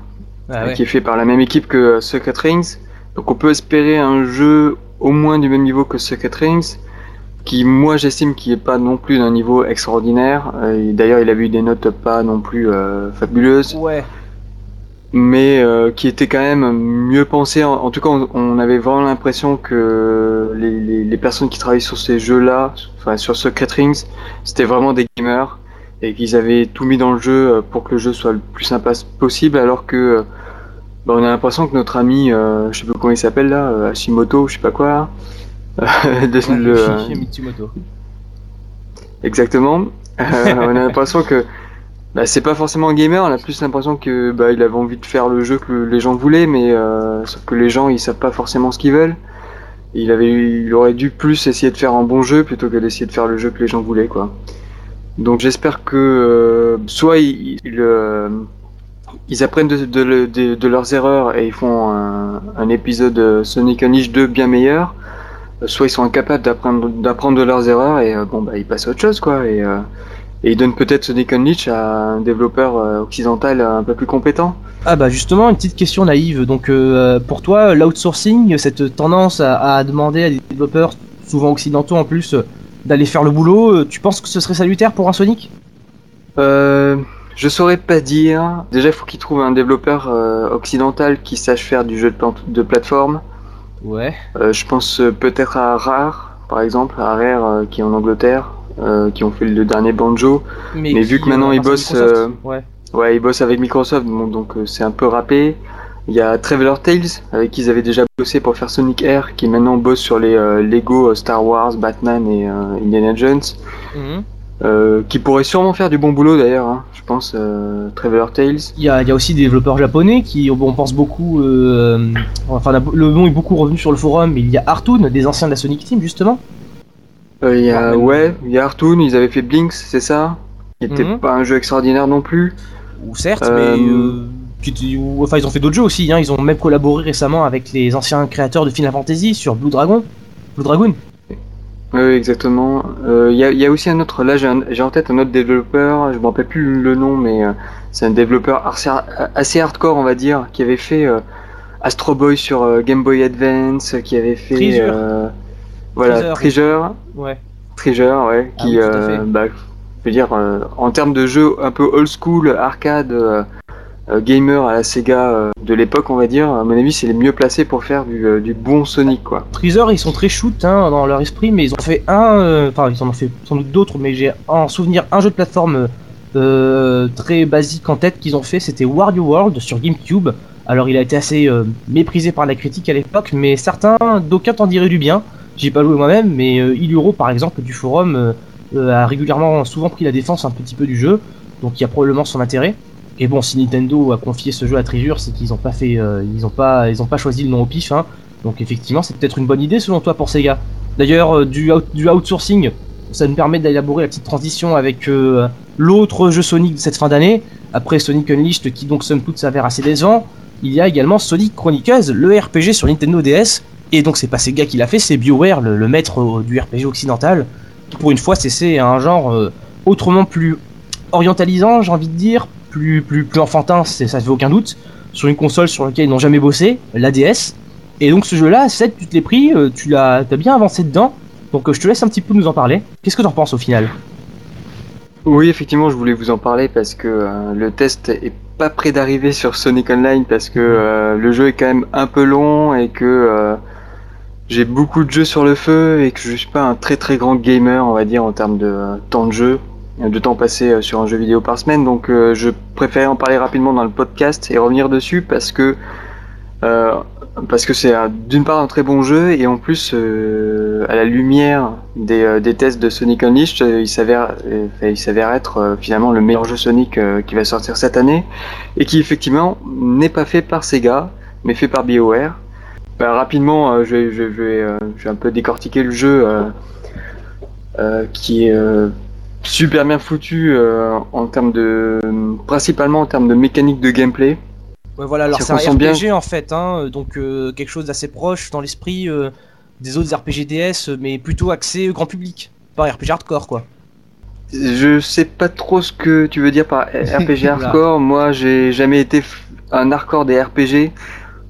Ah euh, qui est fait par la même équipe que euh, Secret Rings. Donc on peut espérer un jeu au moins du même niveau que Secret Rings, qui moi j'estime qu'il est pas non plus d'un niveau extraordinaire. Euh, D'ailleurs il a eu des notes pas non plus euh, fabuleuses, Ouais. mais euh, qui était quand même mieux pensé. En, en tout cas on, on avait vraiment l'impression que les, les, les personnes qui travaillent sur ces jeux-là, enfin sur Secret Rings, c'était vraiment des gamers et qu'ils avaient tout mis dans le jeu euh, pour que le jeu soit le plus sympa possible, alors que euh, bah, on a l'impression que notre ami, euh, je sais plus comment il s'appelle là, euh, Hashimoto, je sais pas quoi, là, de- le, Mitsumoto. exactement. On a l'impression que bah, c'est pas forcément un gamer, on a plus l'impression que bah, il avait envie de faire le jeu que les gens voulaient, mais euh, sauf que les gens ils savent pas forcément ce qu'ils veulent. Il avait, il aurait dû plus essayer de faire un bon jeu plutôt que d'essayer de faire le jeu que les gens voulaient quoi. Donc j'espère que euh, soit ils, euh, apprennent de, leurs erreurs et ils font un, un épisode euh, Sonic Unleashed 2 bien meilleur, soit ils sont incapables d'apprendre de leurs erreurs et bon bah ils passent à autre chose quoi et, ils donnent peut-être Sonic Unleashed à un développeur occidental un peu plus compétent. Ah bah justement, une petite question naïve. Donc pour toi, l'outsourcing, cette tendance à, demander à des développeurs, souvent occidentaux en plus, d'aller faire le boulot, euh, tu penses que ce serait salutaire pour un Sonic? Euh, je saurais pas dire. Déjà il faut qu'ils trouvent un développeur euh, occidental qui sache faire du jeu de, plateforme. Ouais. Euh, je pense peut-être à Rare par exemple, à Rare qui est en Angleterre, qui ont fait le dernier Banjo. Mais vu que maintenant, ils bossent. Ouais. Ouais, ils bossent avec Microsoft, bon, donc c'est un peu râpé. Il y a Traveler Tales, avec qui ils avaient déjà bossé pour faire Sonic Air, qui maintenant bosse sur les euh, Lego euh, Star Wars, Batman et euh, Indiana Jones, Mhm. euh, qui pourrait sûrement faire du bon boulot d'ailleurs, hein, je pense, euh, Traveler Tales. Il y, a, il y a aussi des développeurs japonais qui, on pense beaucoup, euh, enfin le nom est beaucoup revenu sur le forum, mais il y a Artoon, des anciens de la Sonic Team justement. Euh, il y a, Ah, ouais, il y a Artoon, ils avaient fait Blinks, c'est ça? Qui était Mhm. pas un jeu extraordinaire non plus. Ou certes, Euh, mais euh, ou- enfin ils ont fait d'autres jeux aussi. Hein. Ils ont même collaboré récemment avec les anciens créateurs de Final Fantasy sur Blue Dragon. Blue Dragon. Oui, exactement. Euh, Il y, a, il y a aussi un autre, là j'ai en tête un autre développeur, je me rappelle plus le nom, mais euh, c'est un développeur assez, assez hardcore, on va dire, qui avait fait euh, Astro Boy sur Game Boy Advance, qui avait fait... Treasure. voilà, Treasure. Treasure. Ouais. Treasure, ouais, Ah qui, oui, bah, je veux dire, en termes de jeu un peu old school, arcade, gamer à la Sega euh, de l'époque, on va dire, à mon avis, c'est les mieux placés pour faire du, euh, bon Sonic, quoi. Treasure, ils sont très shoot hein, dans leur esprit, mais ils ont fait un, euh, enfin ils en ont fait sans doute d'autres, mais j'ai en souvenir un jeu de plateforme euh, très basique en tête qu'ils ont fait, c'était Wario World sur GameCube. Alors il a été assez euh, méprisé par la critique à l'époque, mais certains, d'aucuns t'en diraient du bien. J'ai pas joué moi-même, mais euh, Iluro par exemple du forum euh, euh, a régulièrement souvent pris la défense un petit peu du jeu, donc il y a probablement son intérêt. Et bon, si Nintendo a confié ce jeu à Treasure, c'est qu'ils ont pas fait, euh, ils ont pas, ils ont pas choisi le nom au pif. Hein. Donc effectivement, c'est peut-être une bonne idée selon toi pour Sega. D'ailleurs, euh, du, out- du outsourcing, ça nous permet d'élaborer la petite transition avec euh, l'autre jeu Sonic de cette fin d'année. Après Sonic Unleashed, qui donc somme toute s'avère assez décevant, il y a également Sonic Chronicles, le RPG sur Nintendo DS. Et donc c'est pas Sega qui l'a fait, c'est BioWare, le, maître du RPG occidental. Pour une fois à un genre autrement plus orientalisant, j'ai envie de dire, plus, plus, plus enfantin, ça fait aucun doute, sur une console sur laquelle ils n'ont jamais bossé, la DS. Et donc ce jeu-là, Seth, tu te l'es pris, euh, tu l'as as bien avancé dedans, donc euh, je te laisse un petit peu nous en parler. Qu'est-ce que t'en penses au final? Oui, effectivement, je voulais vous en parler parce que euh, le test est pas prêt d'arriver sur Sonic Online parce que le jeu est quand même un peu long et que j'ai beaucoup de jeux sur le feu et que je suis pas un très très grand gamer, on va dire, en termes de temps de jeu, de temps passé euh, sur un jeu vidéo par semaine. Donc euh, je préférais en parler rapidement dans le podcast et revenir dessus parce que euh, c'est d'une part un très bon jeu et en plus à la lumière des, tests de Sonic Unleashed, il s'avère être finalement le meilleur jeu Sonic qui va sortir cette année et qui effectivement n'est pas fait par Sega mais fait par BioWare. Bah, rapidement, je, je, vais, un peu décortiquer le jeu qui est super bien foutu euh, en termes de principalement en termes de mécanique de gameplay. Ouais, voilà, alors c'est un bien- RPG en fait, hein, donc euh, quelque chose d'assez proche dans l'esprit euh, des autres RPG DS, mais plutôt axé grand public, pas RPG hardcore quoi. Je sais pas trop ce que tu veux dire par RPG hardcore. Moi, j'ai jamais été un hardcore des RPG.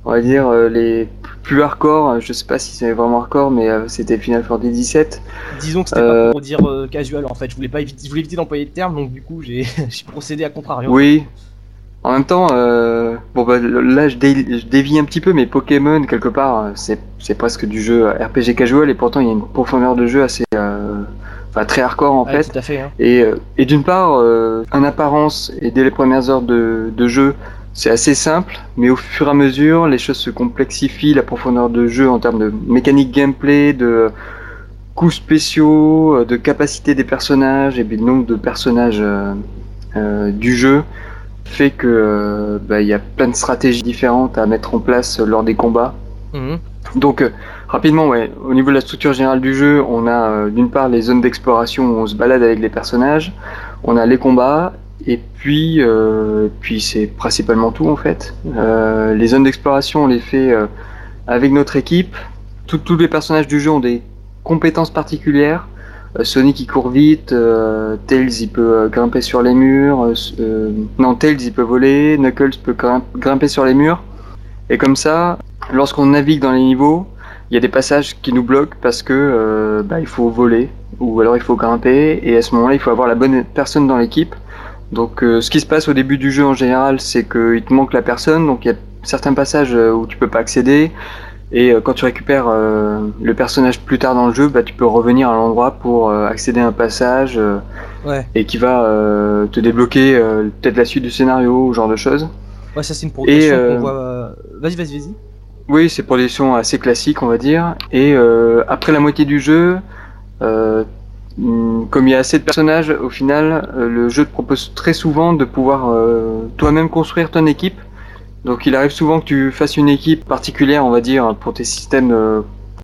On va dire euh, les plus hardcore. euh, Je sais pas si c'est vraiment hardcore, mais euh, c'était Final Fantasy XVII. Disons que c'était Euh. pas pour dire euh, casual en fait, je voulais pas éviter, je voulais éviter d'employer le terme, donc du coup j'ai procédé à contrario. Oui. En même temps, euh, bon bah là je, dé- je dévie un petit peu, mais Pokémon quelque part, euh, c'est presque du jeu RPG casual et pourtant il y a une profondeur de jeu assez, euh, enfin très hardcore en Ouais, fait. tout à fait. Hein. Et, euh, et d'une part, euh, en apparence et dès les premières heures de, de jeu, c'est assez simple, mais au fur et à mesure, les choses se complexifient, la profondeur de jeu en termes de mécanique gameplay, de coups spéciaux, euh, de capacité des personnages et puis le nombre de personnages euh, euh, du jeu fait que bah, il y a plein de stratégies différentes à mettre en place lors des combats. Mhm. Donc euh, rapidement, ouais, au niveau de la structure générale du jeu, on a euh, d'une part les zones d'exploration où on se balade avec les personnages, on a les combats, et puis, euh, puis c'est principalement tout en fait. Euh, les zones d'exploration, on les fait euh, avec notre équipe. Tous les personnages du jeu ont des compétences particulières. Sonic il court vite, Tails il peut grimper sur les murs, non Tails il peut voler, Knuckles peut grim- grimper sur les murs. Et comme ça, lorsqu'on navigue dans les niveaux, il y a des passages qui nous bloquent parce que bah, il faut voler ou alors il faut grimper et à ce moment-là il faut avoir la bonne personne dans l'équipe. Donc euh, ce qui se passe au début du jeu en général c'est qu'il te manque la personne donc il y a certains passages euh, où tu peux pas accéder et euh, quand tu récupères euh, le personnage plus tard dans le jeu bah, tu peux revenir à l'endroit pour euh, accéder à un passage Ouais. et qui va te débloquer peut-être la suite du scénario ou genre de choses. Ouais, ça c'est une progression qu'on voit. Vas-y, vas-y, vas-y. Oui, c'est sons assez classiques, on va dire. Et après la moitié du jeu, euh, comme il y a assez de personnages, au final, euh, le jeu te propose très souvent de pouvoir euh, toi-même construire ton équipe. Donc il arrive souvent que tu fasses une équipe particulière, on va dire, pour tes systèmes, euh,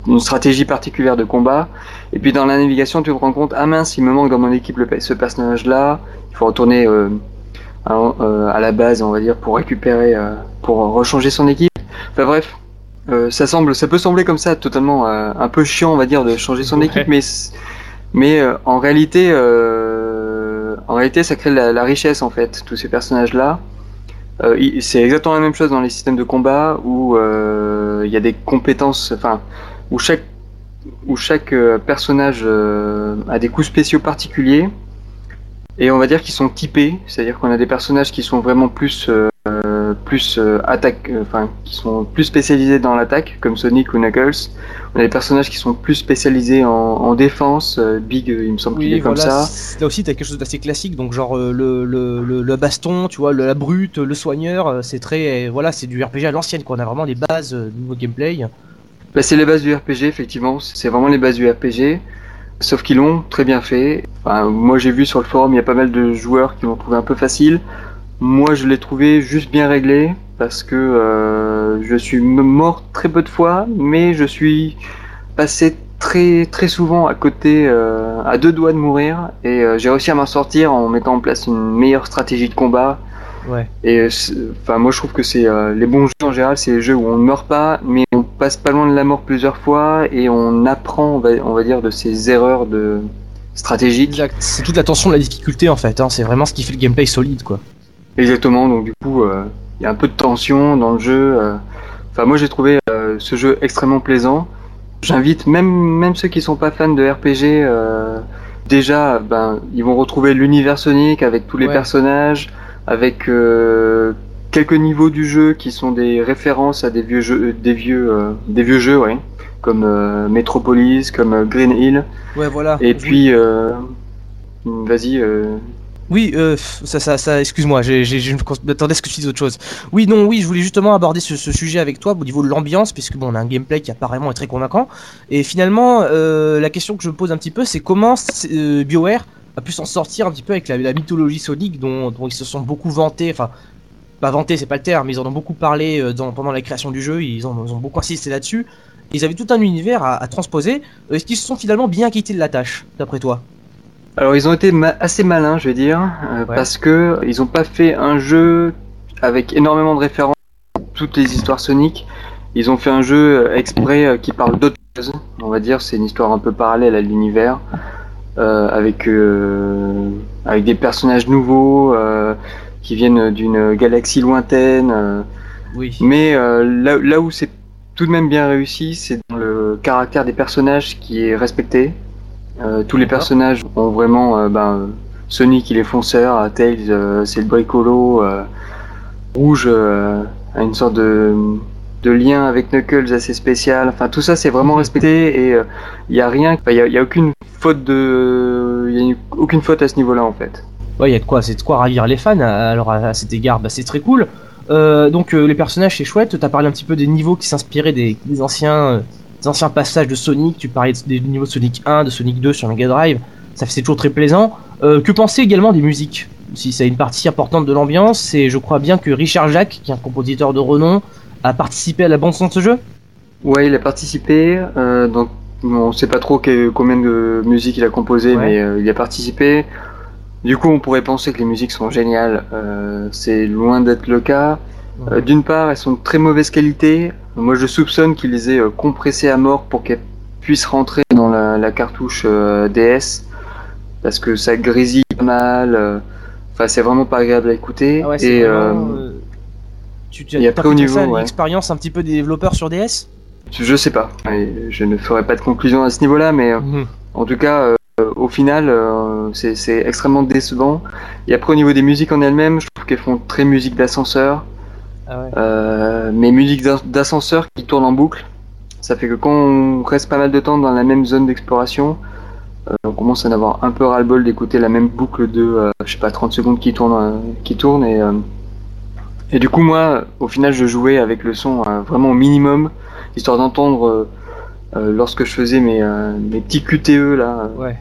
une stratégie particulière de combat. Et puis dans la navigation, tu te rends compte, ah mince, il me manque dans mon équipe ce personnage-là. Il faut retourner à, la base, on va dire, pour récupérer, pour rechanger son équipe. Enfin bref, ça semble, ça peut sembler comme ça totalement un peu chiant, on va dire, de changer son Ouais. équipe, mais mais euh, en réalité, euh, en réalité, ça crée la, la richesse en fait, tous ces personnages-là. Euh, c'est exactement la même chose dans les systèmes de combat où il y a des compétences, enfin, où chaque où chaque personnage a des coups spéciaux particuliers et on va dire qu'ils sont typés, c'est-à-dire qu'on a des personnages qui sont vraiment plus plus euh, attaque, euh, enfin qui sont plus spécialisés dans l'attaque, comme Sonic ou Knuckles. On a des personnages qui sont plus spécialisés en, en défense. euh, Big, euh, il me semble qu'il Oui, est comme ça. Là aussi, t'as quelque chose d'assez classique, donc genre le, le, le, le baston, tu vois, la brute, le soigneur, c'est très, voilà, c'est du RPG à l'ancienne, quoi. On a vraiment des bases du nouveau gameplay. Bah, c'est les bases du RPG, effectivement. C'est vraiment les bases du RPG. Sauf qu'ils l'ont très bien fait. Enfin, moi, j'ai vu sur le forum, il y a pas mal de joueurs qui l'ont trouvé un peu facile. Moi, je l'ai trouvé juste bien réglé parce que euh, je suis mort très peu de fois, mais je suis passé très très souvent à côté, euh, à deux doigts de mourir, et euh, j'ai réussi à m'en sortir en mettant en place une meilleure stratégie de combat. Ouais. Et enfin, moi je trouve que c'est les bons jeux en général, c'est les jeux où on ne meurt pas, mais on passe pas loin de la mort plusieurs fois et on apprend, on va, on va dire, de ses erreurs de stratégiques. Exact. C'est toute la tension de la difficulté en fait. Hein. C'est vraiment ce qui fait le gameplay solide, quoi. Exactement. Donc du coup, euh, il y a un peu de tension dans le jeu. euh. Enfin, moi j'ai trouvé euh, ce jeu extrêmement plaisant. J'invite même même ceux qui sont pas fans de RPG. déjà, ben ils vont retrouver l'univers Sonic avec tous les Ouais. personnages, avec quelques niveaux du jeu qui sont des références à des vieux jeux, des vieux, euh, des vieux jeux, ouais, comme euh, Metropolis, comme euh, Green Hill. Ouais, voilà. Et puis, euh, vas-y. Oui, euh, ça, ça, ça, excuse-moi, je m'attendais à ce que tu dises autre chose? Oui, non, oui, je voulais justement aborder ce, sujet avec toi au niveau de l'ambiance, puisque bon, on a un gameplay qui apparemment est très convaincant. Et finalement, euh, la question que je me pose un petit peu, c'est comment euh, BioWare a pu s'en sortir un petit peu avec la, mythologie Sonic, dont, ils se sont beaucoup vantés, enfin, pas vantés, c'est pas le terme, mais ils en ont beaucoup parlé pendant la création du jeu, ils ont, beaucoup insisté là-dessus. Ils avaient tout un univers à, transposer. Est-ce qu'ils se sont finalement bien quittés de la tâche, d'après toi? Alors ils ont été ma- assez malins, je vais dire, euh, Ouais. parce que ils ont pas fait un jeu avec énormément de références à toutes les histoires Sonic. Ils ont fait un jeu euh, exprès euh, qui parle d'autre chose. On va dire, c'est une histoire un peu parallèle à l'univers, euh, avec euh, avec des personnages nouveaux qui viennent d'une galaxie lointaine. Oui. mais là, là où c'est tout de même bien réussi, c'est dans le caractère des personnages qui est respecté. Euh, tous les personnages ont vraiment, euh, ben, Sonic il est fonceur, euh, Tails c'est le bricolo, Rouge a une sorte de, de lien avec Knuckles assez spécial. Enfin tout ça c'est vraiment respecté et il y a rien, il y a, y a aucune faute de, il y a aucune faute à ce niveau-là en fait. Ouais, il y a de quoi, c'est de quoi ravir les fans. Alors à, à cet égard, bah, c'est très cool. Euh, donc euh, les personnages c'est chouette. T'as parlé un petit peu des niveaux qui s'inspiraient des, des anciens, des anciens passages de Sonic. Tu parlais des niveaux de Sonic 1, de Sonic 2 sur Mega Drive. Ça c'est toujours très plaisant. Euh, que penser également des musiques? Si c'est une partie importante de l'ambiance, et je crois bien que Richard Jacques, qui est un compositeur de renom, a participé à la bande son de ce jeu? Ouais, il a participé. euh, donc, on sait pas trop que- combien de musiques il a composé, Ouais. mais euh, il a participé. Du coup, on pourrait penser que les musiques sont géniales. Euh, c'est loin d'être le cas. Euh, D'une part, elles sont de très mauvaise qualité. Moi, je soupçonne qu'il les ait euh, compressées à mort pour qu'elles puissent rentrer dans la, la cartouche euh, DS, parce que ça grésille pas mal. Enfin, c'est vraiment pas agréable à écouter. Ah ouais, et vraiment, tu, tu et après, au niveau, ça, ouais. l'expérience un petit peu des développeurs sur DS je sais pas. Et je ne ferai pas de conclusion à ce niveau-là, mais Mhm. En tout cas, au final, euh, c'est extrêmement décevant. Et après, au niveau des musiques en elles-mêmes, je trouve qu'elles font très musique d'ascenseur, Ah ouais. euh, mais musique d'as- d'ascenseur qui tourne en boucle. Ça fait que quand on reste pas mal de temps dans la même zone d'exploration, euh, on commence à en avoir un peu ras-le-bol d'écouter la même boucle de, euh, je sais pas, 30 secondes qui tourne, qui tourne. Et, et du coup, moi, au final, je jouais avec le son vraiment au minimum, histoire d'entendre, lorsque je faisais mes, mes petits QTE là, Ouais.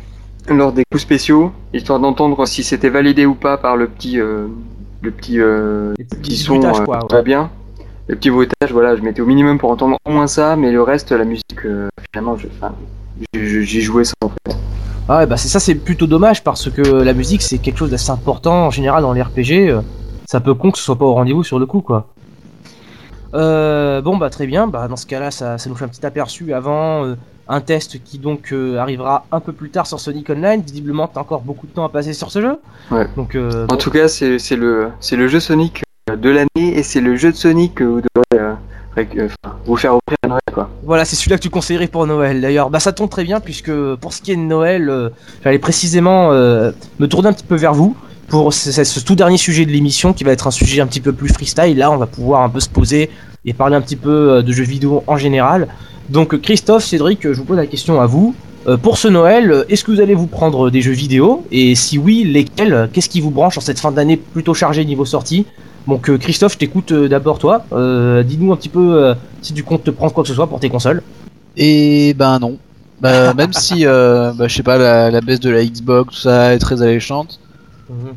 lors des coups spéciaux, histoire d'entendre si c'était validé ou pas par le petit, le petit, euh, Les petit petits son bruitages, euh, quoi. qui va bien. Le petit bruitage, voilà, je mettais au minimum pour entendre au moins ça, mais le reste, la musique, euh, finalement, j'ai joué ça en fait. Ah ouais, bah c'est ça, c'est plutôt dommage parce que la musique c'est quelque chose d'assez important en général dans les RPG. euh, Ça peut con que ce soit pas au rendez-vous sur le coup, quoi. Euh, bon bah très bien, bah dans ce cas-là, ça, ça nous fait un petit aperçu avant euh, un test qui donc euh, arrivera un peu plus tard sur Sonic Online. Visiblement, t'as encore beaucoup de temps à passer sur ce jeu. Ouais. Donc euh, En bon, tout cas, c'est le, c'est le jeu Sonic euh, de l'année et c'est le jeu de Sonic que vous devrez vous faire offrir à Noël, quoi. Voilà, c'est celui-là que tu conseillerais pour Noël. D'ailleurs, bah ça tombe très bien puisque pour ce qui est de Noël, euh, j'allais précisément me tourner un petit peu vers vous pour ce- ce tout dernier sujet de l'émission qui va être un sujet un petit peu plus freestyle. Là, on va pouvoir un peu se poser et parler un petit peu euh, de jeux vidéo en général. Donc, Christophe, Cédric, je vous pose la question à vous. Euh, pour ce Noël, est-ce que vous allez vous prendre des jeux vidéo? Et si oui, lesquels? Qu'est-ce qui vous branche en cette fin d'année plutôt chargée niveau sortie? Donc, euh, Christophe, je t'écoute d'abord toi. Dis-nous un petit peu si tu comptes te prendre quoi que ce soit pour tes consoles. Et ben non. Bah, même si, bah, je sais pas, la, baisse de la Xbox, ça est très alléchante.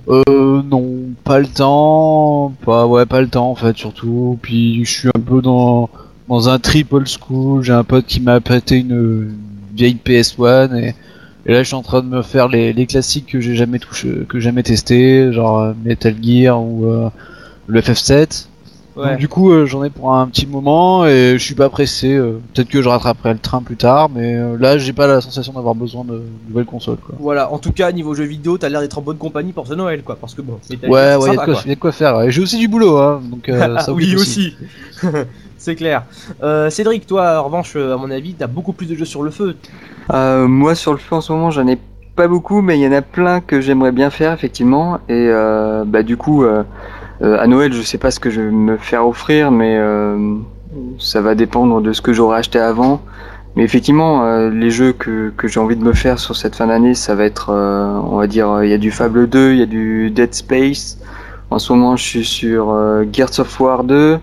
Euh, non, pas le temps. Pas, ouais, pas le temps en fait, surtout. Puis je suis un peu dans, dans un trip old school. J'ai un pote qui m'a prêté une, vieille PS1 et, et là je suis en train de me faire les, classiques que j'ai jamais touché, que jamais testé, genre euh, Metal Gear ou euh, le FF7. Donc, du coup, euh, j'en ai pour un petit moment et je suis pas pressé. euh, Peut-être que je rattraperai le train plus tard, mais euh, là, j'ai pas la sensation d'avoir besoin de, de nouvelles consoles. Quoi. Voilà, en tout cas, niveau jeux vidéo, t'as l'air d'être en bonne compagnie pour ce Noël, quoi. Parce que bon, Ouais, Gear, ouais, c'est il y, y a de quoi faire. Et j'ai aussi du boulot, hein, donc ça oui, aussi. c'est clair. Euh, Cédric, toi, en revanche, à mon avis, t'as beaucoup plus de jeux sur le feu. Euh, moi, sur le feu en ce moment, j'en ai pas beaucoup, mais il y en a plein que j'aimerais bien faire, effectivement. Et euh, bah, du coup, euh, à Noël, je sais pas ce que je vais me faire offrir, mais euh, ça va dépendre de ce que j'aurai acheté avant. Mais effectivement, euh, les jeux que, que j'ai envie de me faire sur cette fin d'année, ça va être, euh, on va dire, il y a du Fable 2, il y a du Dead Space. En ce moment, je suis sur Gears of War 2.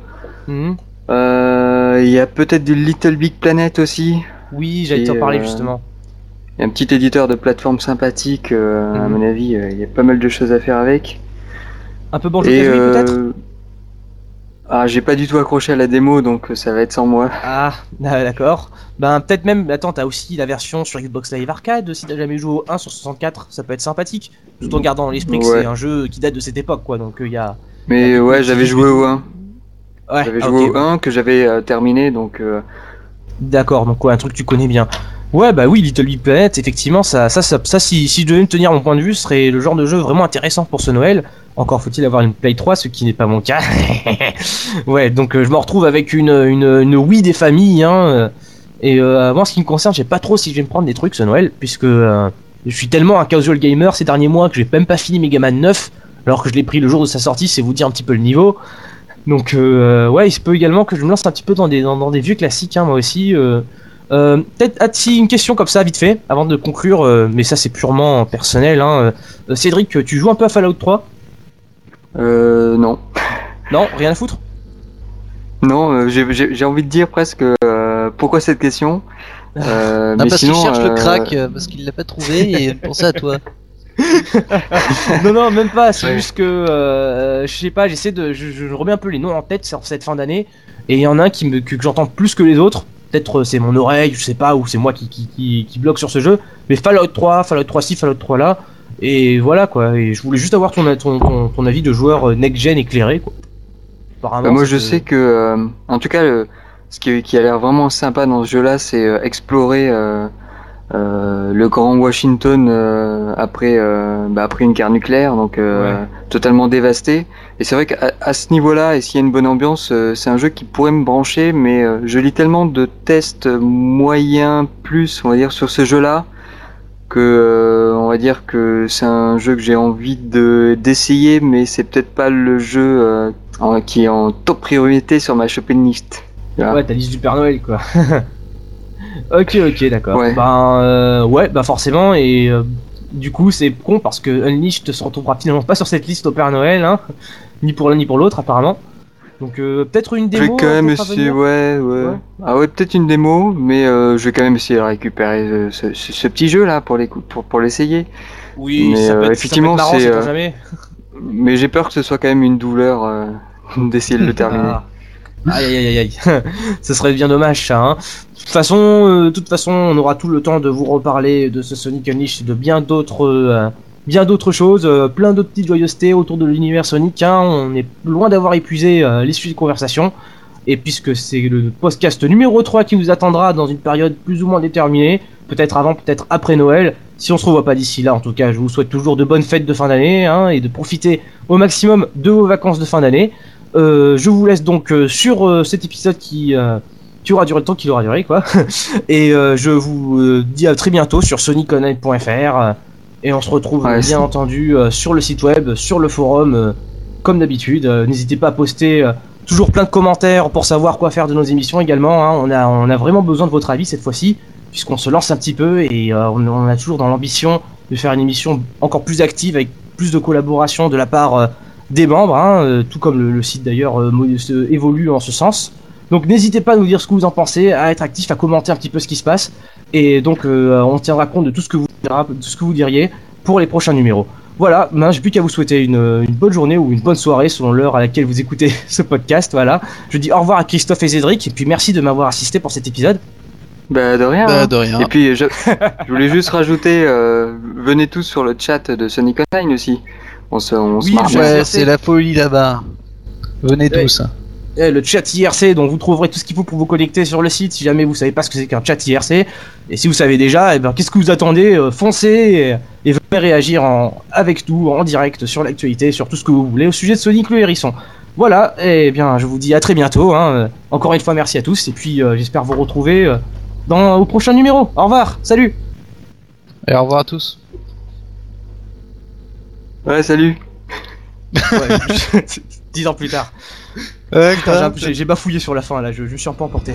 Mhm. Il y a peut-être du Little Big Planet aussi. Oui, j'allais t'en parler justement. Il y a un petit éditeur de plateforme sympathique, à Mhm. mon avis, il y a pas mal de choses à faire avec. Un peu Banjo Kazooie euh, peut-être? Ah, j'ai pas du tout accroché à la démo, donc euh, ça va être sans moi. Ah, ah, d'accord. Ben peut-être même, attends, t'as aussi la version sur Xbox Live Arcade, si t'as jamais joué au 1 sur 64, ça peut être sympathique. Tout en gardant à l'esprit que c'est un jeu qui date de cette époque, quoi. Donc il y a... Mais ouais, j'avais joué au 1. Ouais, J'avais ah, joué au 1 que j'avais euh, terminé, donc euh, D'accord, donc ouais, un truc que tu connais bien. Ouais, bah oui, Little Big Planet, effectivement, ça, ça, ça, si, si je devais me tenir mon point de vue, ce serait le genre de jeu vraiment intéressant pour ce Noël. Encore faut-il avoir une Play 3, ce qui n'est pas mon cas. ouais, donc euh, je me retrouve avec une, une, une des familles, hein. euh, Et euh, moi, ce qui me concerne, je sais pas trop si je vais me prendre des trucs ce Noël, puisque euh, je suis tellement un casual gamer ces derniers mois que j'ai même pas fini Mega Man 9, alors que je l'ai pris le jour de sa sortie, c'est vous dire un petit peu le niveau. Donc euh, ouais, il se peut également que je me lance un petit peu dans des, dans, dans des vieux classiques, hein, moi aussi. Euh, Peut-être si une question comme ça, vite fait, avant de conclure, euh, mais ça c'est purement personnel. Hein, euh, Cédric, tu joues un peu à Fallout 3 euh, non. Non, rien à foutre? Non, euh, j'ai- envie de dire presque euh, pourquoi cette question? Euh, Non, mais parce qu'il cherche le crack, parce qu'il l'a pas trouvé et il pensait à toi. Non, non, même pas. C'est Ouais. juste que, euh, je sais pas, j'essaie de. Je, je remets un peu les noms en tête sur cette fin d'année. Et il y en a un qui me, que, que j'entends plus que les autres. Peut-être euh, c'est mon oreille, je sais pas, ou c'est moi qui, qui, qui, qui bloque sur ce jeu. Mais Fallout 3, Fallout 3 ci, Fallout 3 là. Et voilà quoi. Et je voulais juste avoir ton, ton, ton, ton avis de joueur euh, next-gen éclairé quoi. Apparemment, bah, moi, je c'est- sais que, euh, en tout cas, le- ce qui, qui a l'air vraiment sympa dans ce jeu-là, c'est euh, explorer euh, euh, le grand Washington euh, après, euh, bah, après une guerre nucléaire, donc Ouais. totalement dévasté. Et c'est vrai qu'à ce niveau-là, et s'il y a une bonne ambiance, c'est un jeu qui pourrait me brancher, mais je lis tellement de tests moyens plus, on va dire, sur ce jeu-là, que on va dire que c'est un jeu que j'ai envie de d'essayer, mais c'est peut-être pas le jeu en- qui est en top priorité sur ma shopping list. Voilà. Ouais, ta liste du Père Noël, quoi. ok, ok, d'accord. Ouais. Ben, euh, ouais, bah forcément, et euh, du coup, c'est con parce que Unleashed se retrouvera finalement pas sur cette liste au Père Noël, hein, ni pour l'un ni pour l'autre, apparemment. Donc, euh, peut-être une Je vais démo. quand euh, même essayer, ouais, ouais, Ouais. Ah ouais, peut-être une démo, mais euh, je vais quand même essayer de récupérer ce, ce- ce petit jeu là pour les coups- pour, pour l'essayer. Oui, Mais, ça peut être, effectivement, c'est. Mais j'ai peur que ce soit quand même une douleur d'essayer de le terminer. Ah. Aïe aïe aïe aïe, ce serait bien dommage ça. Hein. De toute façon, euh, de toute façon, on aura tout le temps de vous reparler de ce Sonic Unleashed et de bien d'autres, euh, choses, euh, plein d'autres petites joyeusetés autour de l'univers Sonic. Hein. On est loin d'avoir épuisé les sujets de conversation. Et puisque c'est le podcast numéro 3 qui vous attendra dans une période plus ou moins déterminée, peut-être avant, peut-être après Noël, si on se revoit pas d'ici là, en tout cas, je vous souhaite toujours de bonnes fêtes de fin d'année hein, et de profiter au maximum de vos vacances de fin d'année. Euh, je vous laisse donc euh, sur euh, cet épisode qui, qui aura duré le temps qu'il aura duré, quoi. et je vous dis à très bientôt sur soniconline.fr. et on se retrouve Ouais, bien entendu sur le site web, sur le forum, comme d'habitude. N'hésitez pas à poster toujours plein de commentaires pour savoir quoi faire de nos émissions également. hein. On, a, on a vraiment besoin de votre avis cette fois-ci, puisqu'on se lance un petit peu et euh, on, on a toujours dans l'ambition de faire une émission encore plus active avec plus de collaboration de la part euh, des membres, hein, euh, tout comme le, le site d'ailleurs euh, évolue en ce sens. Donc n'hésitez pas à nous dire ce que vous en pensez, à être actif, à commenter un petit peu ce qui se passe. Et donc euh, on tiendra compte de tout ce que vous, dira- de ce que vous diriez pour les prochains numéros. Voilà, ben, j'ai plus qu'à vous souhaiter une, une bonne journée ou une bonne soirée selon l'heure à laquelle vous écoutez ce podcast. Voilà, je dis au revoir à Christophe et Cédric et puis merci de m'avoir assisté pour cet épisode. Bah de rien. Bah, hein. de rien. Et puis je, je voulais juste rajouter, euh, venez tous sur le chat de Sonic Online aussi. On se, on se Oui, marre. Ouais, c'est la folie là-bas. Venez Ouais. tous. Eh, le chat IRC, dont vous trouverez tout ce qu'il faut pour vous connecter sur le site si jamais vous savez pas ce que c'est qu'un chat IRC. Et si vous savez déjà, eh ben, qu'est-ce que vous attendez Euh, Foncez et, et venez réagir en, avec nous en direct sur l'actualité, sur tout ce que vous voulez au sujet de Sonic le Hérisson. Voilà, et bien je vous dis à très bientôt. hein. Encore une fois, merci à tous et puis euh, j'espère vous retrouver euh, dans, au prochain numéro. Au revoir, salut Et au revoir à tous. Ouais, salut. Ouais, Dix ans plus tard. Putain, j'ai un peu- J'ai j'ai bafouillé sur la fin là, je, je me suis un peu emporté.